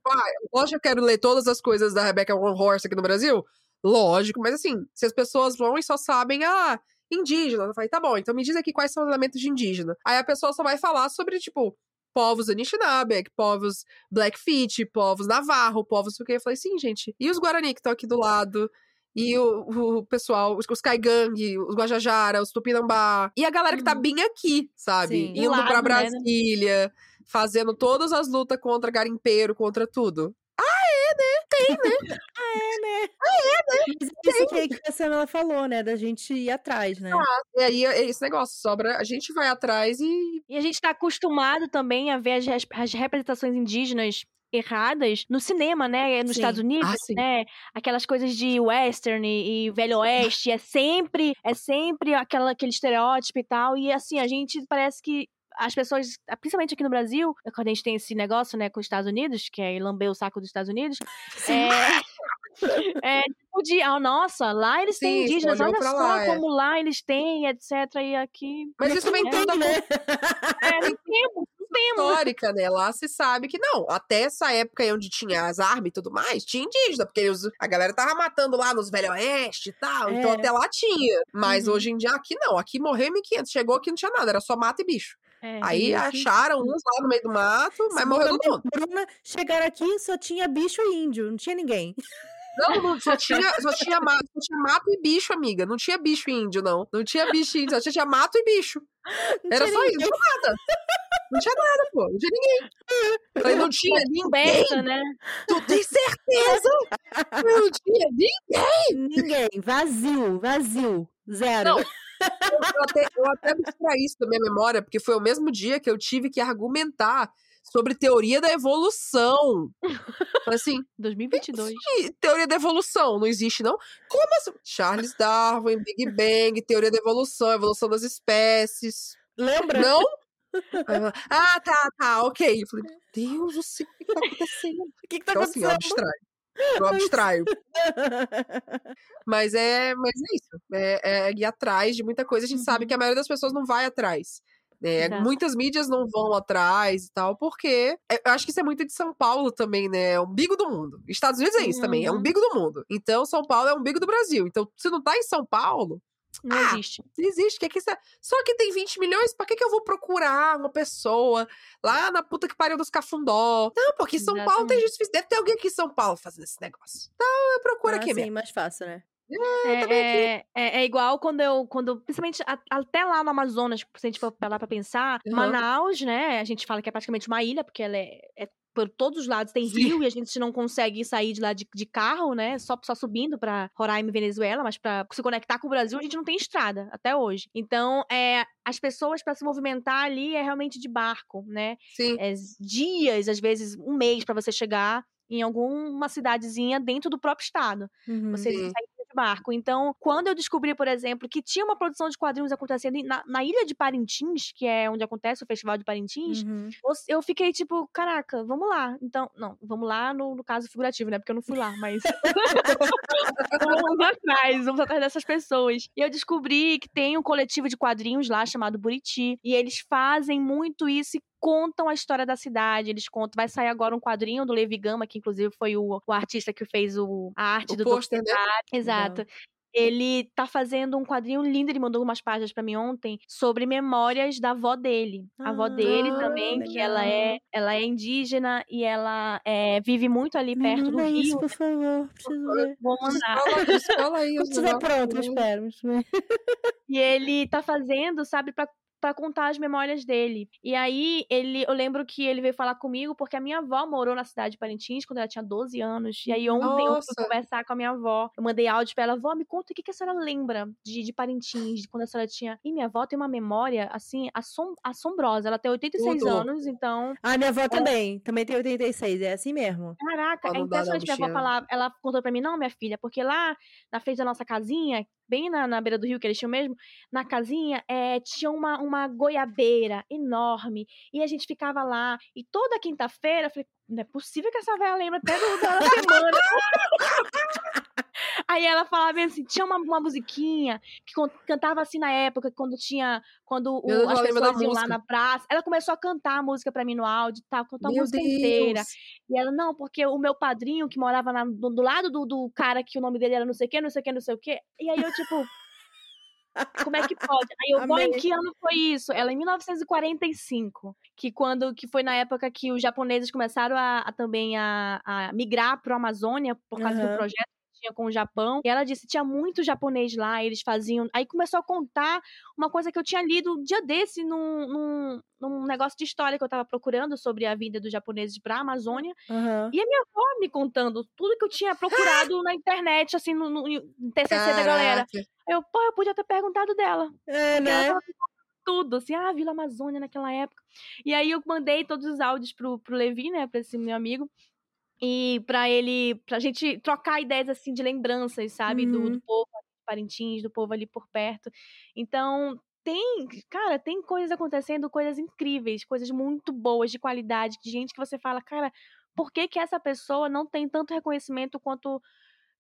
Lógico que eu quero ler todas as coisas da Rebecca Horse aqui no Brasil. Lógico, mas assim, se as pessoas vão e só sabem, ah, indígena, eu falei, tá bom, então me diz aqui quais são os elementos de indígena. Aí a pessoa só vai falar sobre, tipo, povos Anishinaabe, povos Blackfeet, povos Navarro, povos o que. Eu falei, sim, gente. E os Guarani que estão aqui do lado? E o, o pessoal, os, os Caigangue, os Guajajara, os Tupinambá. E a galera que tá Uhum. bem aqui, sabe? Sim. Do Indo lado, pra né? Brasília, fazendo todas as lutas contra garimpeiro, contra tudo. Mas é isso que, que a Samela falou, né? Da gente ir atrás, né? E aí é esse negócio, sobra, a gente vai atrás e. E a gente tá acostumado também a ver as, as representações indígenas erradas no cinema, né? Nos Sim. Estados Unidos, Ah, né? Aquelas coisas de western e, e velho oeste, é sempre é sempre aquela aquele estereótipo e tal. E assim, a gente parece que as pessoas, principalmente aqui no Brasil, quando a gente tem esse negócio, né, com os Estados Unidos, que é lamber o saco dos Estados Unidos, é, é tipo de, ah, nossa, lá eles têm Sim, indígenas, olhou olha só lá, é. como lá eles têm, etc. E aqui. Mas isso vem é, tudo da né? é, não temos, não temos. histórica, né? Lá se sabe que não. Até essa época aí onde tinha as armas e tudo mais, tinha indígena, porque os- a galera tava matando lá nos Velho Oeste e tal. Então É. até lá tinha. Mas Uhum. hoje em dia aqui não. Aqui morreu em 1500. Chegou aqui não tinha nada, era só mato e bicho. É, Aí e- acharam uns lá no meio do mato, mas morreu todo mundo. Bruna, chegaram aqui só tinha bicho e índio, não tinha ninguém. Não, não, só tinha, só tinha, mato, só tinha mato e bicho, amiga. Não tinha bicho índio, não. Não tinha bicho índio, só tinha mato e bicho. Não Era só ninguém. isso, não tinha nada. Não tinha nada, pô. Não tinha ninguém. Falei, não tinha ninguém. Coberta, né? Tu tem certeza? Não tinha ninguém. Ninguém. Vazio, vazio. Zero. Não. Eu até, eu até abstraí isso da minha memória, porque foi o mesmo dia que eu tive que argumentar sobre teoria da evolução. Falei assim, 2022. "Ih, teoria da evolução não existe, não? Como assim? Charles Darwin, Big Bang, teoria da evolução, evolução das espécies. Lembra? Não? Ah, tá, tá, ok. Eu falei, meu Deus o que que tá acontecendo? O que, que tá Então, assim, acontecendo? Eu abstraio. Mas é, mas é isso. É, é ir atrás de muita coisa. A gente sabe Uhum. que a maioria das pessoas não vai atrás. né? Exato. muitas mídias não vão atrás e tal, porque é- eu acho que isso é muito de São Paulo também, né? É o umbigo do mundo. Estados Unidos é isso também, é o Uhum. umbigo do mundo. Então, São Paulo é o umbigo do Brasil. Então, se não tá em São Paulo, Não Ah, existe. não existe. Que que isso é- Só que tem 20 milhões, pra que, que eu vou procurar uma pessoa lá na puta que pariu dos cafundó? Não, porque São Paulo tem gente difícil. Deve ter alguém aqui em São Paulo fazendo esse negócio. Então, eu procuro Ah, aqui sim, mesmo. mais fácil, né? É, é, é, é igual quando eu, quando, principalmente a- até lá no Amazonas, se a gente for pra lá pra pensar, Aham. Manaus, né, a gente fala que é praticamente uma ilha, porque ela é, é por todos os lados tem Sim. rio e a gente não consegue sair de lá de, de carro, né, só, só subindo pra Roraima e Venezuela, mas pra se conectar com o Brasil a gente não tem estrada, até hoje. Então, é, as pessoas pra se movimentar ali é realmente de barco, né, Sim. é dias, às vezes um mês pra você chegar em alguma cidadezinha dentro do próprio estado. Uhum. Você Sim. sai barco. Então, quando eu descobri, por exemplo, que tinha uma produção de quadrinhos acontecendo na, na ilha de Parintins, que é onde acontece o Festival de Parintins, Uhum. eu fiquei tipo, caraca, vamos lá. Então, não, vamos lá no, no caso figurativo, né? Porque eu não fui lá, mas. vamos atrás, vamos atrás dessas pessoas. E eu descobri que tem um coletivo de quadrinhos lá chamado Buriti. E eles fazem muito isso e contam a história da cidade. Eles contam. Vai sair agora um quadrinho do Levi Gama, que inclusive foi o, o artista que fez o, a arte O do pôster, né? Exato. Ele tá fazendo um quadrinho lindo, ele mandou umas páginas pra mim ontem sobre memórias da avó dele. A avó dele Ah, também, que ela legal. é, ela é indígena e ela é, vive muito ali perto do manda isso, rio. por favor. Preciso ver. Vou mandar. Fala, descola aí Quando estiver pronto, eu espero. espero. E ele tá fazendo, sabe, pra, pra contar as memórias dele. E aí, ele, eu lembro que ele veio falar comigo porque a minha avó morou na cidade de Parintins quando ela tinha 12 anos. E aí, ontem eu Nossa. fui conversar com a minha avó. Eu mandei áudio pra ela, avó, me conta o que, que a senhora lembra de, de Parintins, de quando a senhora tinha. E minha avó tem uma memória, assim, assom assombrosa. Ela tem 86 Tudo. anos, então. Ah, minha avó também. Também tem 86. É assim mesmo. Caraca, Ó, é impressionante minha avó falar. Ela contou pra mim, não, minha filha, porque lá na frente da nossa casinha, bem na, na beira do rio que eles tinham mesmo, na casinha é, tinha uma, uma goiabeira enorme. E a gente ficava lá. E toda quinta-feira, eu falei, não é possível que essa velha lembra até do, da semana. Aí ela falava assim, tinha uma, uma musiquinha que cantava assim na época, quando tinha. Quando o- Deus, as pessoas iam lá na praça. Ela começou a cantar a música pra mim no áudio, tá? Cantou a Meu música inteira. Deus. E ela, não, porque o meu padrinho, que morava na- do, do lado do, do cara que o nome dele era não sei o que, não sei o que, não sei o que. E aí eu, tipo. Como é que pode? Aí eu, vó, em que ano foi isso? Ela, em 1945. Que quando que foi na época que os japoneses começaram a, a também a, a migrar pro Amazônia por causa do Aham. projeto tinha com o Japão. E ela disse, tinha muito japonês lá, eles faziam. Aí começou a contar uma coisa que eu tinha lido um dia desse num, num, num negócio de história que eu tava procurando sobre a vinda dos japoneses pra Amazônia. Aham. E a minha avó me contando tudo que eu tinha procurado na internet, assim, no, no, no TCC da galera. Caraca. Eu, pô, eu podia ter perguntado dela. É, Porque ela né? tava tudo, assim, ah, Vila Amazônia naquela época. E aí eu mandei todos os áudios pro, pro Levi, né, pra esse meu amigo. E pra ele, pra gente trocar ideias, assim, de lembranças, sabe? Do, Uhum. do povo ali de Parintins, do povo ali por perto. Então, tem, cara, tem coisas acontecendo, coisas incríveis, coisas muito boas, de qualidade, de gente que você fala, cara, por que que essa pessoa não tem tanto reconhecimento quanto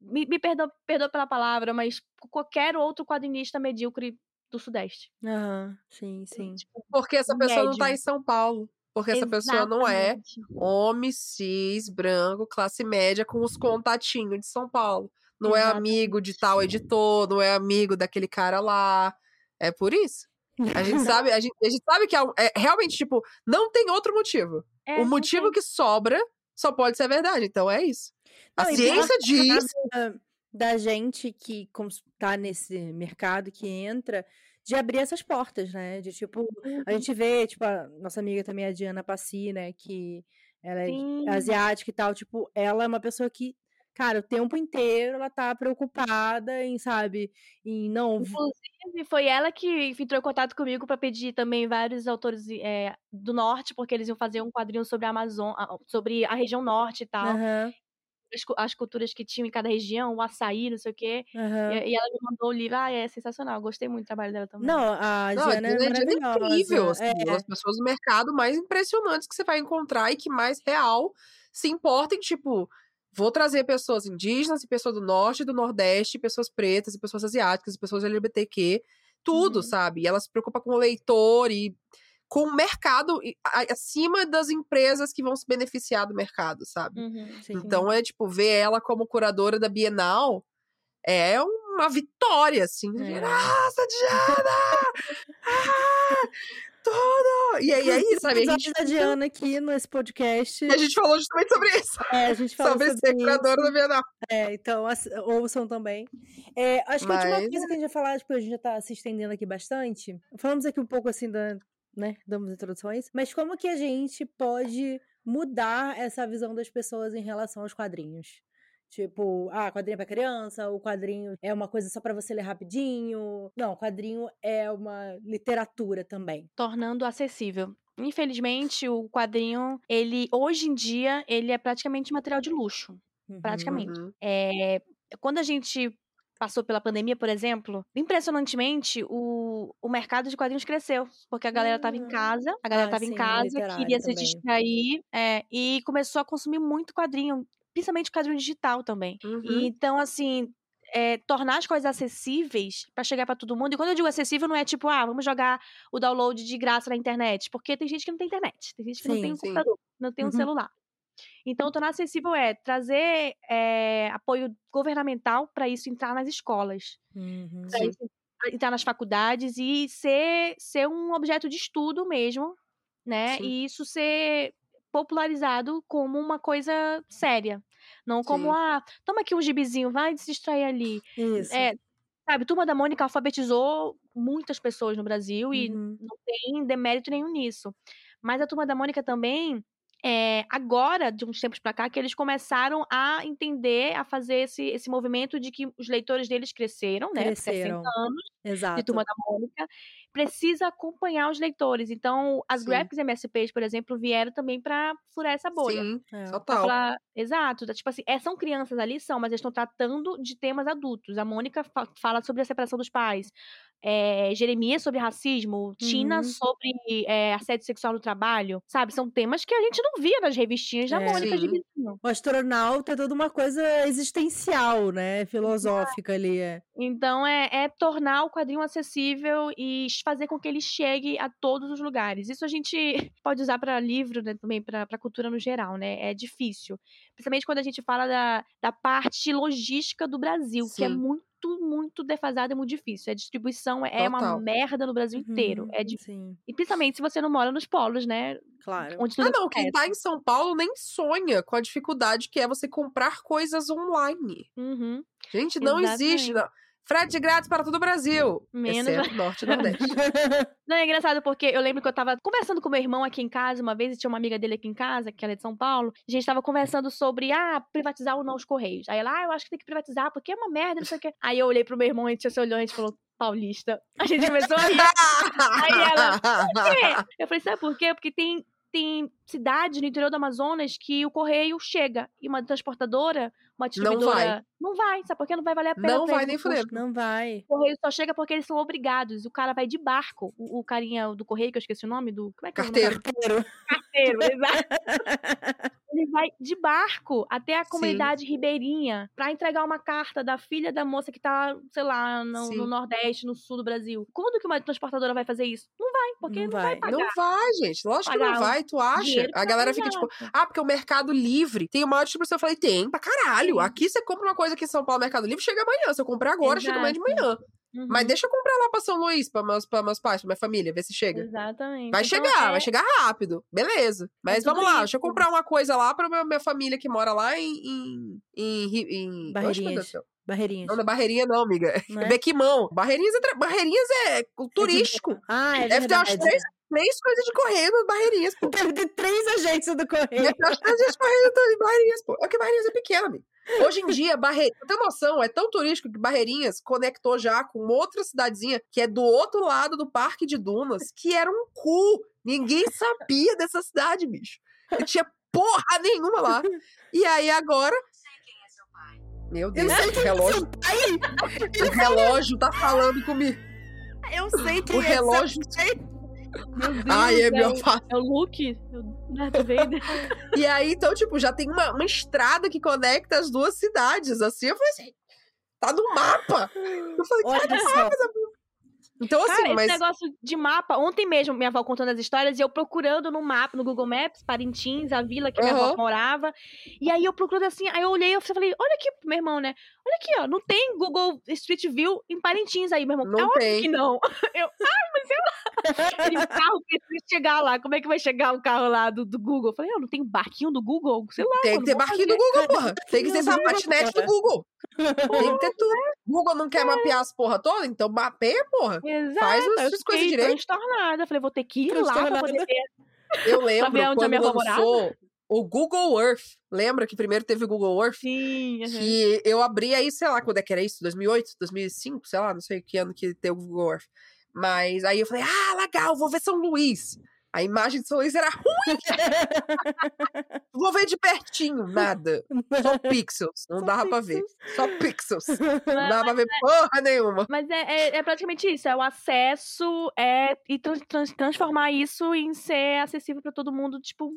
me, me perdoa, perdoa pela palavra, mas qualquer outro quadrinista medíocre do Sudeste. Aham. Sim, sim. Tipo, Porque essa pessoa não tá Médio. em São Paulo. Porque essa pessoa não é exatamente. homem, cis, branco, classe média, com os contatinhos de São Paulo. Não é amigo de tal editor, não é amigo daquele cara lá. É por isso. A gente sabe, a gente, a gente sabe que é, é realmente, tipo, não tem outro motivo. É, o motivo que sobra só pode ser verdade. Então é isso. A Não, e ciência diz. parada da gente que como tá nesse mercado que entra de abrir essas portas, né? De tipo, a gente vê, tipo, a nossa amiga também, a Diana Passi, né? Que ela é Sim. asiática e tal, tipo, ela é uma pessoa que, cara, o tempo inteiro ela tá preocupada em, sabe, em não. Inclusive, foi ela que entrou em contato comigo para pedir também vários autores é, do norte, porque eles iam fazer um quadrinho sobre a Amazônia, sobre a região norte e tal. Aham, As, cu- as culturas que tinham em cada região, o açaí, não sei o quê. aham. E, e ela me mandou o livro. Ah, é sensacional. Gostei muito do trabalho dela também. Não, a Não, Diana é Diana é incrível. Assim, É. Das pessoas do mercado mais impressionantes que você vai encontrar e que mais real se importem, tipo, vou trazer pessoas indígenas e pessoas do norte e do nordeste, pessoas pretas e pessoas asiáticas e pessoas LGBTQ, tudo, Uhum. sabe? E ela se preocupa com o leitor e com o mercado e acima das empresas que vão se beneficiar do mercado, sabe? Uhum. Então é tipo, ver ela como curadora da Bienal é uma vitória, assim. É. Nossa, Diana! Ah, tudo! E aí, aí sabe? A gente, da Diana aqui nesse podcast. a gente falou justamente sobre isso. É, a gente falou Sobre sobre, ser curadora da Bienal. É, então ouçam também. É, acho que a última Mas- coisa que a gente vai falar, tipo, a gente já tá se estendendo aqui bastante. Falamos aqui um pouco assim da, né, damos introduções, mas como que a gente pode mudar essa visão das pessoas em relação aos quadrinhos? Tipo, ah, quadrinho é pra criança, o quadrinho é uma coisa só pra você ler rapidinho. Não, quadrinho é uma literatura também. tornando acessível. Infelizmente, o quadrinho, ele hoje em dia, ele é praticamente material de luxo. Uhum. Praticamente. Uhum. É, quando a gente passou pela pandemia, por exemplo, impressionantemente o, o mercado de quadrinhos cresceu. Porque a galera tava em Hum. casa, a galera Ah, tava em casa, queria se também. distrair, é, e começou a consumir muito quadrinho, principalmente quadrinho digital também. Uhum. E, então, assim, é, tornar as coisas acessíveis pra chegar pra todo mundo. E quando eu digo acessível, não é tipo, ah, vamos jogar o download de graça na internet. Porque tem gente que não tem internet, tem gente que não Sim, tem um sim. computador, não tem um Uhum. celular. Então, tornar acessível é trazer é, apoio governamental para isso entrar nas escolas, Uhum. para isso entrar nas faculdades e ser, ser um objeto de estudo mesmo, né? Sim. E isso ser popularizado como uma coisa séria. Não como, Sim. ah, toma aqui um gibizinho, vai se distrair ali. Isso. É, sabe, Turma da Mônica alfabetizou muitas pessoas no Brasil e Uhum. não tem demérito nenhum nisso. Mas a Turma da Mônica também, é, agora, de uns tempos pra cá, que eles começaram a entender, a fazer esse, esse movimento de que os leitores deles cresceram, né? Cresceram. 60 anos de Exato. Turma da Mônica, precisa acompanhar os leitores. Então, as Sim. graphics MSPs, por exemplo, vieram também pra furar essa bolha. Sim, É. Pra total. falar, exato, tipo assim, é, são crianças ali, são, mas eles estão tratando de temas adultos. A Mônica fa- fala sobre a separação dos pais, é, Jeremias sobre racismo, Tina Uhum. sobre é, assédio sexual no trabalho, sabe? São temas que a gente não via nas revistinhas da É. Mônica de Sim. vizinho. O astronauta é toda uma coisa existencial, né? Filosófica ali. É. Então, é, é tornar o quadrinho acessível e fazer com que ele chegue a todos os lugares. Isso a gente pode usar para livro, né, também para cultura no geral, né? É difícil. Principalmente quando a gente fala da, da parte logística do Brasil, que é Sim. Muito, muito defasada e muito difícil. A distribuição é uma Total. merda no Brasil inteiro. Uhum, É di- Sim, E principalmente se você não mora nos polos, né? claro. Onde Ah, não, quem tá em São Paulo nem sonha com a dificuldade que é você comprar coisas online. Uhum. Gente, não existe. Exatamente. Não. Frete grátis para todo o Brasil. Menos- Exceto Norte e Nordeste. Não, é engraçado porque eu lembro que eu tava conversando com meu irmão aqui em casa uma vez, e tinha uma amiga dele aqui em casa, que ela é de São Paulo, e a gente tava conversando sobre, ah, privatizar ou não os Correios. Aí ela, ah, eu acho que tem que privatizar, porque é uma merda, não sei o quê. Aí eu olhei pro meu irmão, a gente se olhou, a gente falou, paulista. A gente começou a rir. Aí ela, por quê? Eu falei, sabe por quê? Porque tem, tem cidades no interior do Amazonas que o correio chega e uma transportadora, uma distribuidora. Não vai. Sabe por quê? Não vai valer a pena. Não vai nem o fudendo. Não vai. O correio só chega porque eles são obrigados. O cara vai de barco. O, o carinha do correio, que eu esqueci o nome do. Como é que é o nome? Carteiro. Carteiro. Carteiro, exato. Ele vai de barco até a Sim. comunidade ribeirinha pra entregar uma carta da filha da moça que tá, sei lá, no, Sim. no Nordeste, no sul do Brasil. Quando que uma transportadora vai fazer isso? Não vai, porque Não não, vai. vai pagar. Não vai, gente. Lógico que não Pagar o vai, tu acha? A pra galera fica tipo, pagar. ah, porque o Mercado Livre tem uma distribuição. Eu falei, tem, pra caralho. Sim. Aqui você compra uma coisa aqui em São Paulo, Mercado Livre, chega amanhã. Se eu comprar agora, chega amanhã de Exato. manhã. Uhum. Mas deixa eu comprar lá pra São Luís, pra meus, pra meus pais, pra minha família, ver se chega. Exatamente. Vai Então, chegar, é- vai chegar rápido. Beleza. Mas tudo vamos lá, isso. deixa eu comprar uma coisa lá pra minha, minha família que mora lá em. em, em, em... Deus Barreirinhas. Barreirinhas. Não, na Barreirinha não, amiga. Não é? Bequimão. Barreirinhas é, Barreirinhas é o turístico. Ah, é Deve ter umas verdade. três, três coisas de correio nas Barreirinhas, pô. Deve ter três agências do correio. Deve ter umas três vezes correio em Barreirinhas, pô. É que Barreirinhas é pequena, amigo. Hoje em dia, Barreirinhas, tem noção, é tão turístico que Barreirinhas conectou já com outra cidadezinha que é do outro lado do Parque de Dunas, que era um cu. Ninguém sabia dessa cidade, bicho. Não tinha porra nenhuma lá. E aí agora. Meu Deus, sei o quem é relógio, seu pai. o relógio tá falando comigo. Eu sei quem O é seu relógio. Meu Deus, Ai, é é, meu é o Luke, o Darth Vader. E aí, então, tipo, já tem uma, uma estrada que conecta as duas cidades, assim. Eu falei assim, tá no mapa. Eu falei, Olha só. então assim, Cara, esse mas... negócio de mapa, ontem mesmo minha avó contando as histórias e eu procurando no mapa, no Google Maps, Parintins, a vila que minha avó Aham. morava. E aí eu procurando assim, aí eu olhei e falei, olha aqui, meu irmão, né? Olha aqui, ó, não tem Google Street View em Parintins aí, meu irmão. Não é óbvio tem. que não. Eu, ai, mas eu... Ele, o carro precisa chegar lá, como é que vai chegar o carro lá do, do Google? Eu falei, eu não tenho barquinho do Google? Sei lá, Tem que ter barquinho fazer. do Google, porra. Tem que ter essa Google, patinete do porra. Google. Tem que ter tudo. Google não quer mapear as porra toda? Então mapeia, porra. Exato, Faz eu as coisas direito. transtornada. Falei, vou ter que ir lá pra poder ver. Eu lembro a quando lançou o Google Earth. Lembra que primeiro teve o Google Earth? Sim, aham. Que eu abri aí, sei lá, quando é que era isso? 2008, 2005, sei lá, não sei que ano que teve o Google Earth. Mas aí eu falei, ah, legal, vou ver São Luís. A imagem de Solis era ruim. Vou ver de pertinho, nada. Só pixels. Não Só dava pra ver. pixels. Só pixels. Não dava pra ver porra nenhuma. Mas é, é, é praticamente isso, é o acesso é, e trans- trans- transformar isso em ser acessível pra todo mundo, tipo,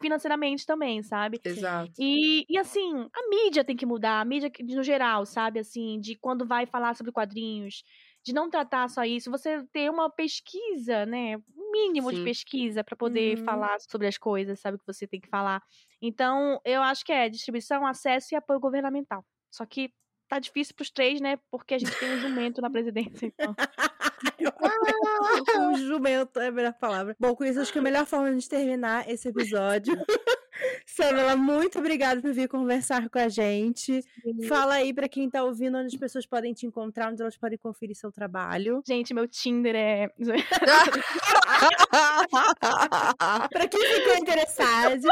financeiramente também, sabe? Exato. E, e assim, a mídia tem que mudar, a mídia no geral, sabe? Assim, de quando vai falar sobre quadrinhos, de não tratar só isso, você ter uma pesquisa, né? Mínimo de Sim. pesquisa pra poder Uhum. falar sobre as coisas, sabe? Que você tem que falar. Então, eu acho que é distribuição, acesso e apoio governamental. Só que tá difícil pros três, né? Porque a gente tem um jumento na presidência. Então. um jumento é a melhor palavra. Bom, com isso, acho que a melhor forma de terminar esse episódio. Samela, muito obrigada por vir conversar com a gente. Fala aí pra quem tá ouvindo onde as pessoas podem te encontrar, onde elas podem conferir seu trabalho. Gente, meu Tinder é. Pra quem ficou interessado.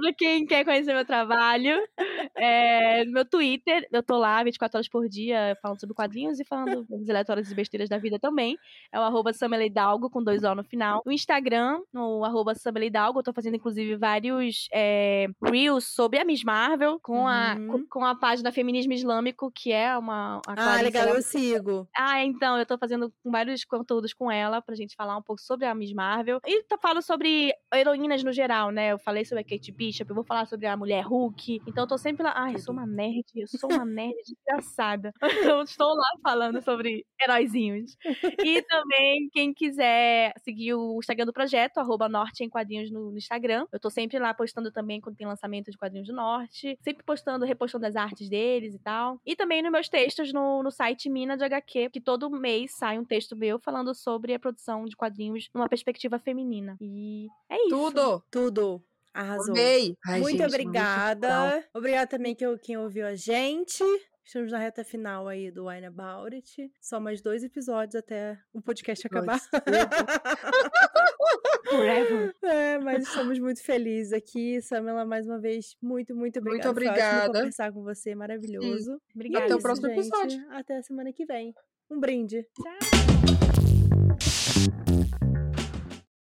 Pra quem, quer conhecer meu trabalho, é, meu Twitter, eu tô lá 24 horas por dia falando sobre quadrinhos e falando das aleatórias e besteiras da vida também. É o arroba Samela Hidalgo, com dois O no final. No Instagram, no arroba Samela Hidalgo, eu tô fazendo inclusive vários é, reels sobre a Miss Marvel, com, a, Uhum. com, com a página Feminismo Islâmico, que é uma... a Ah, Clarice, legal, ela- eu sigo. ah, então, eu tô fazendo vários conteúdos com ela pra gente falar um pouco sobre a Miss Marvel. E falo sobre heroínas no geral, né? Eu falei sobre a Kate Bishop, eu vou falar sobre a mulher Hulk. Então eu tô sempre lá. Ai, eu sou uma nerd, eu sou uma nerd desgraçada. Eu estou lá falando sobre heróizinhos. E também, quem quiser seguir o Instagram do projeto, arroba Norte em Quadrinhos no, no Instagram. Eu tô sempre lá postando também quando tem lançamento de quadrinhos do Norte. Sempre postando, repostando as artes deles e tal. E também nos meus textos no, no site Mina de HQ, que todo mês sai um texto meu falando sobre a produção de quadrinhos numa perspectiva feminina. E é isso. Tudo. Tudo. Arrasou. Amei. Ai, muito gente, obrigada. legal. Obrigada também que, quem ouviu a gente. Estamos na reta final aí do Wine About It. Só mais dois episódios até o podcast acabar. Forever. É, mas estamos muito felizes aqui. Samela, mais uma vez, muito, muito obrigada. Muito Foi obrigada. conversar com você, maravilhoso. Obrigada. Até o próximo gente. episódio. Até a semana que vem. Um brinde. Tchau.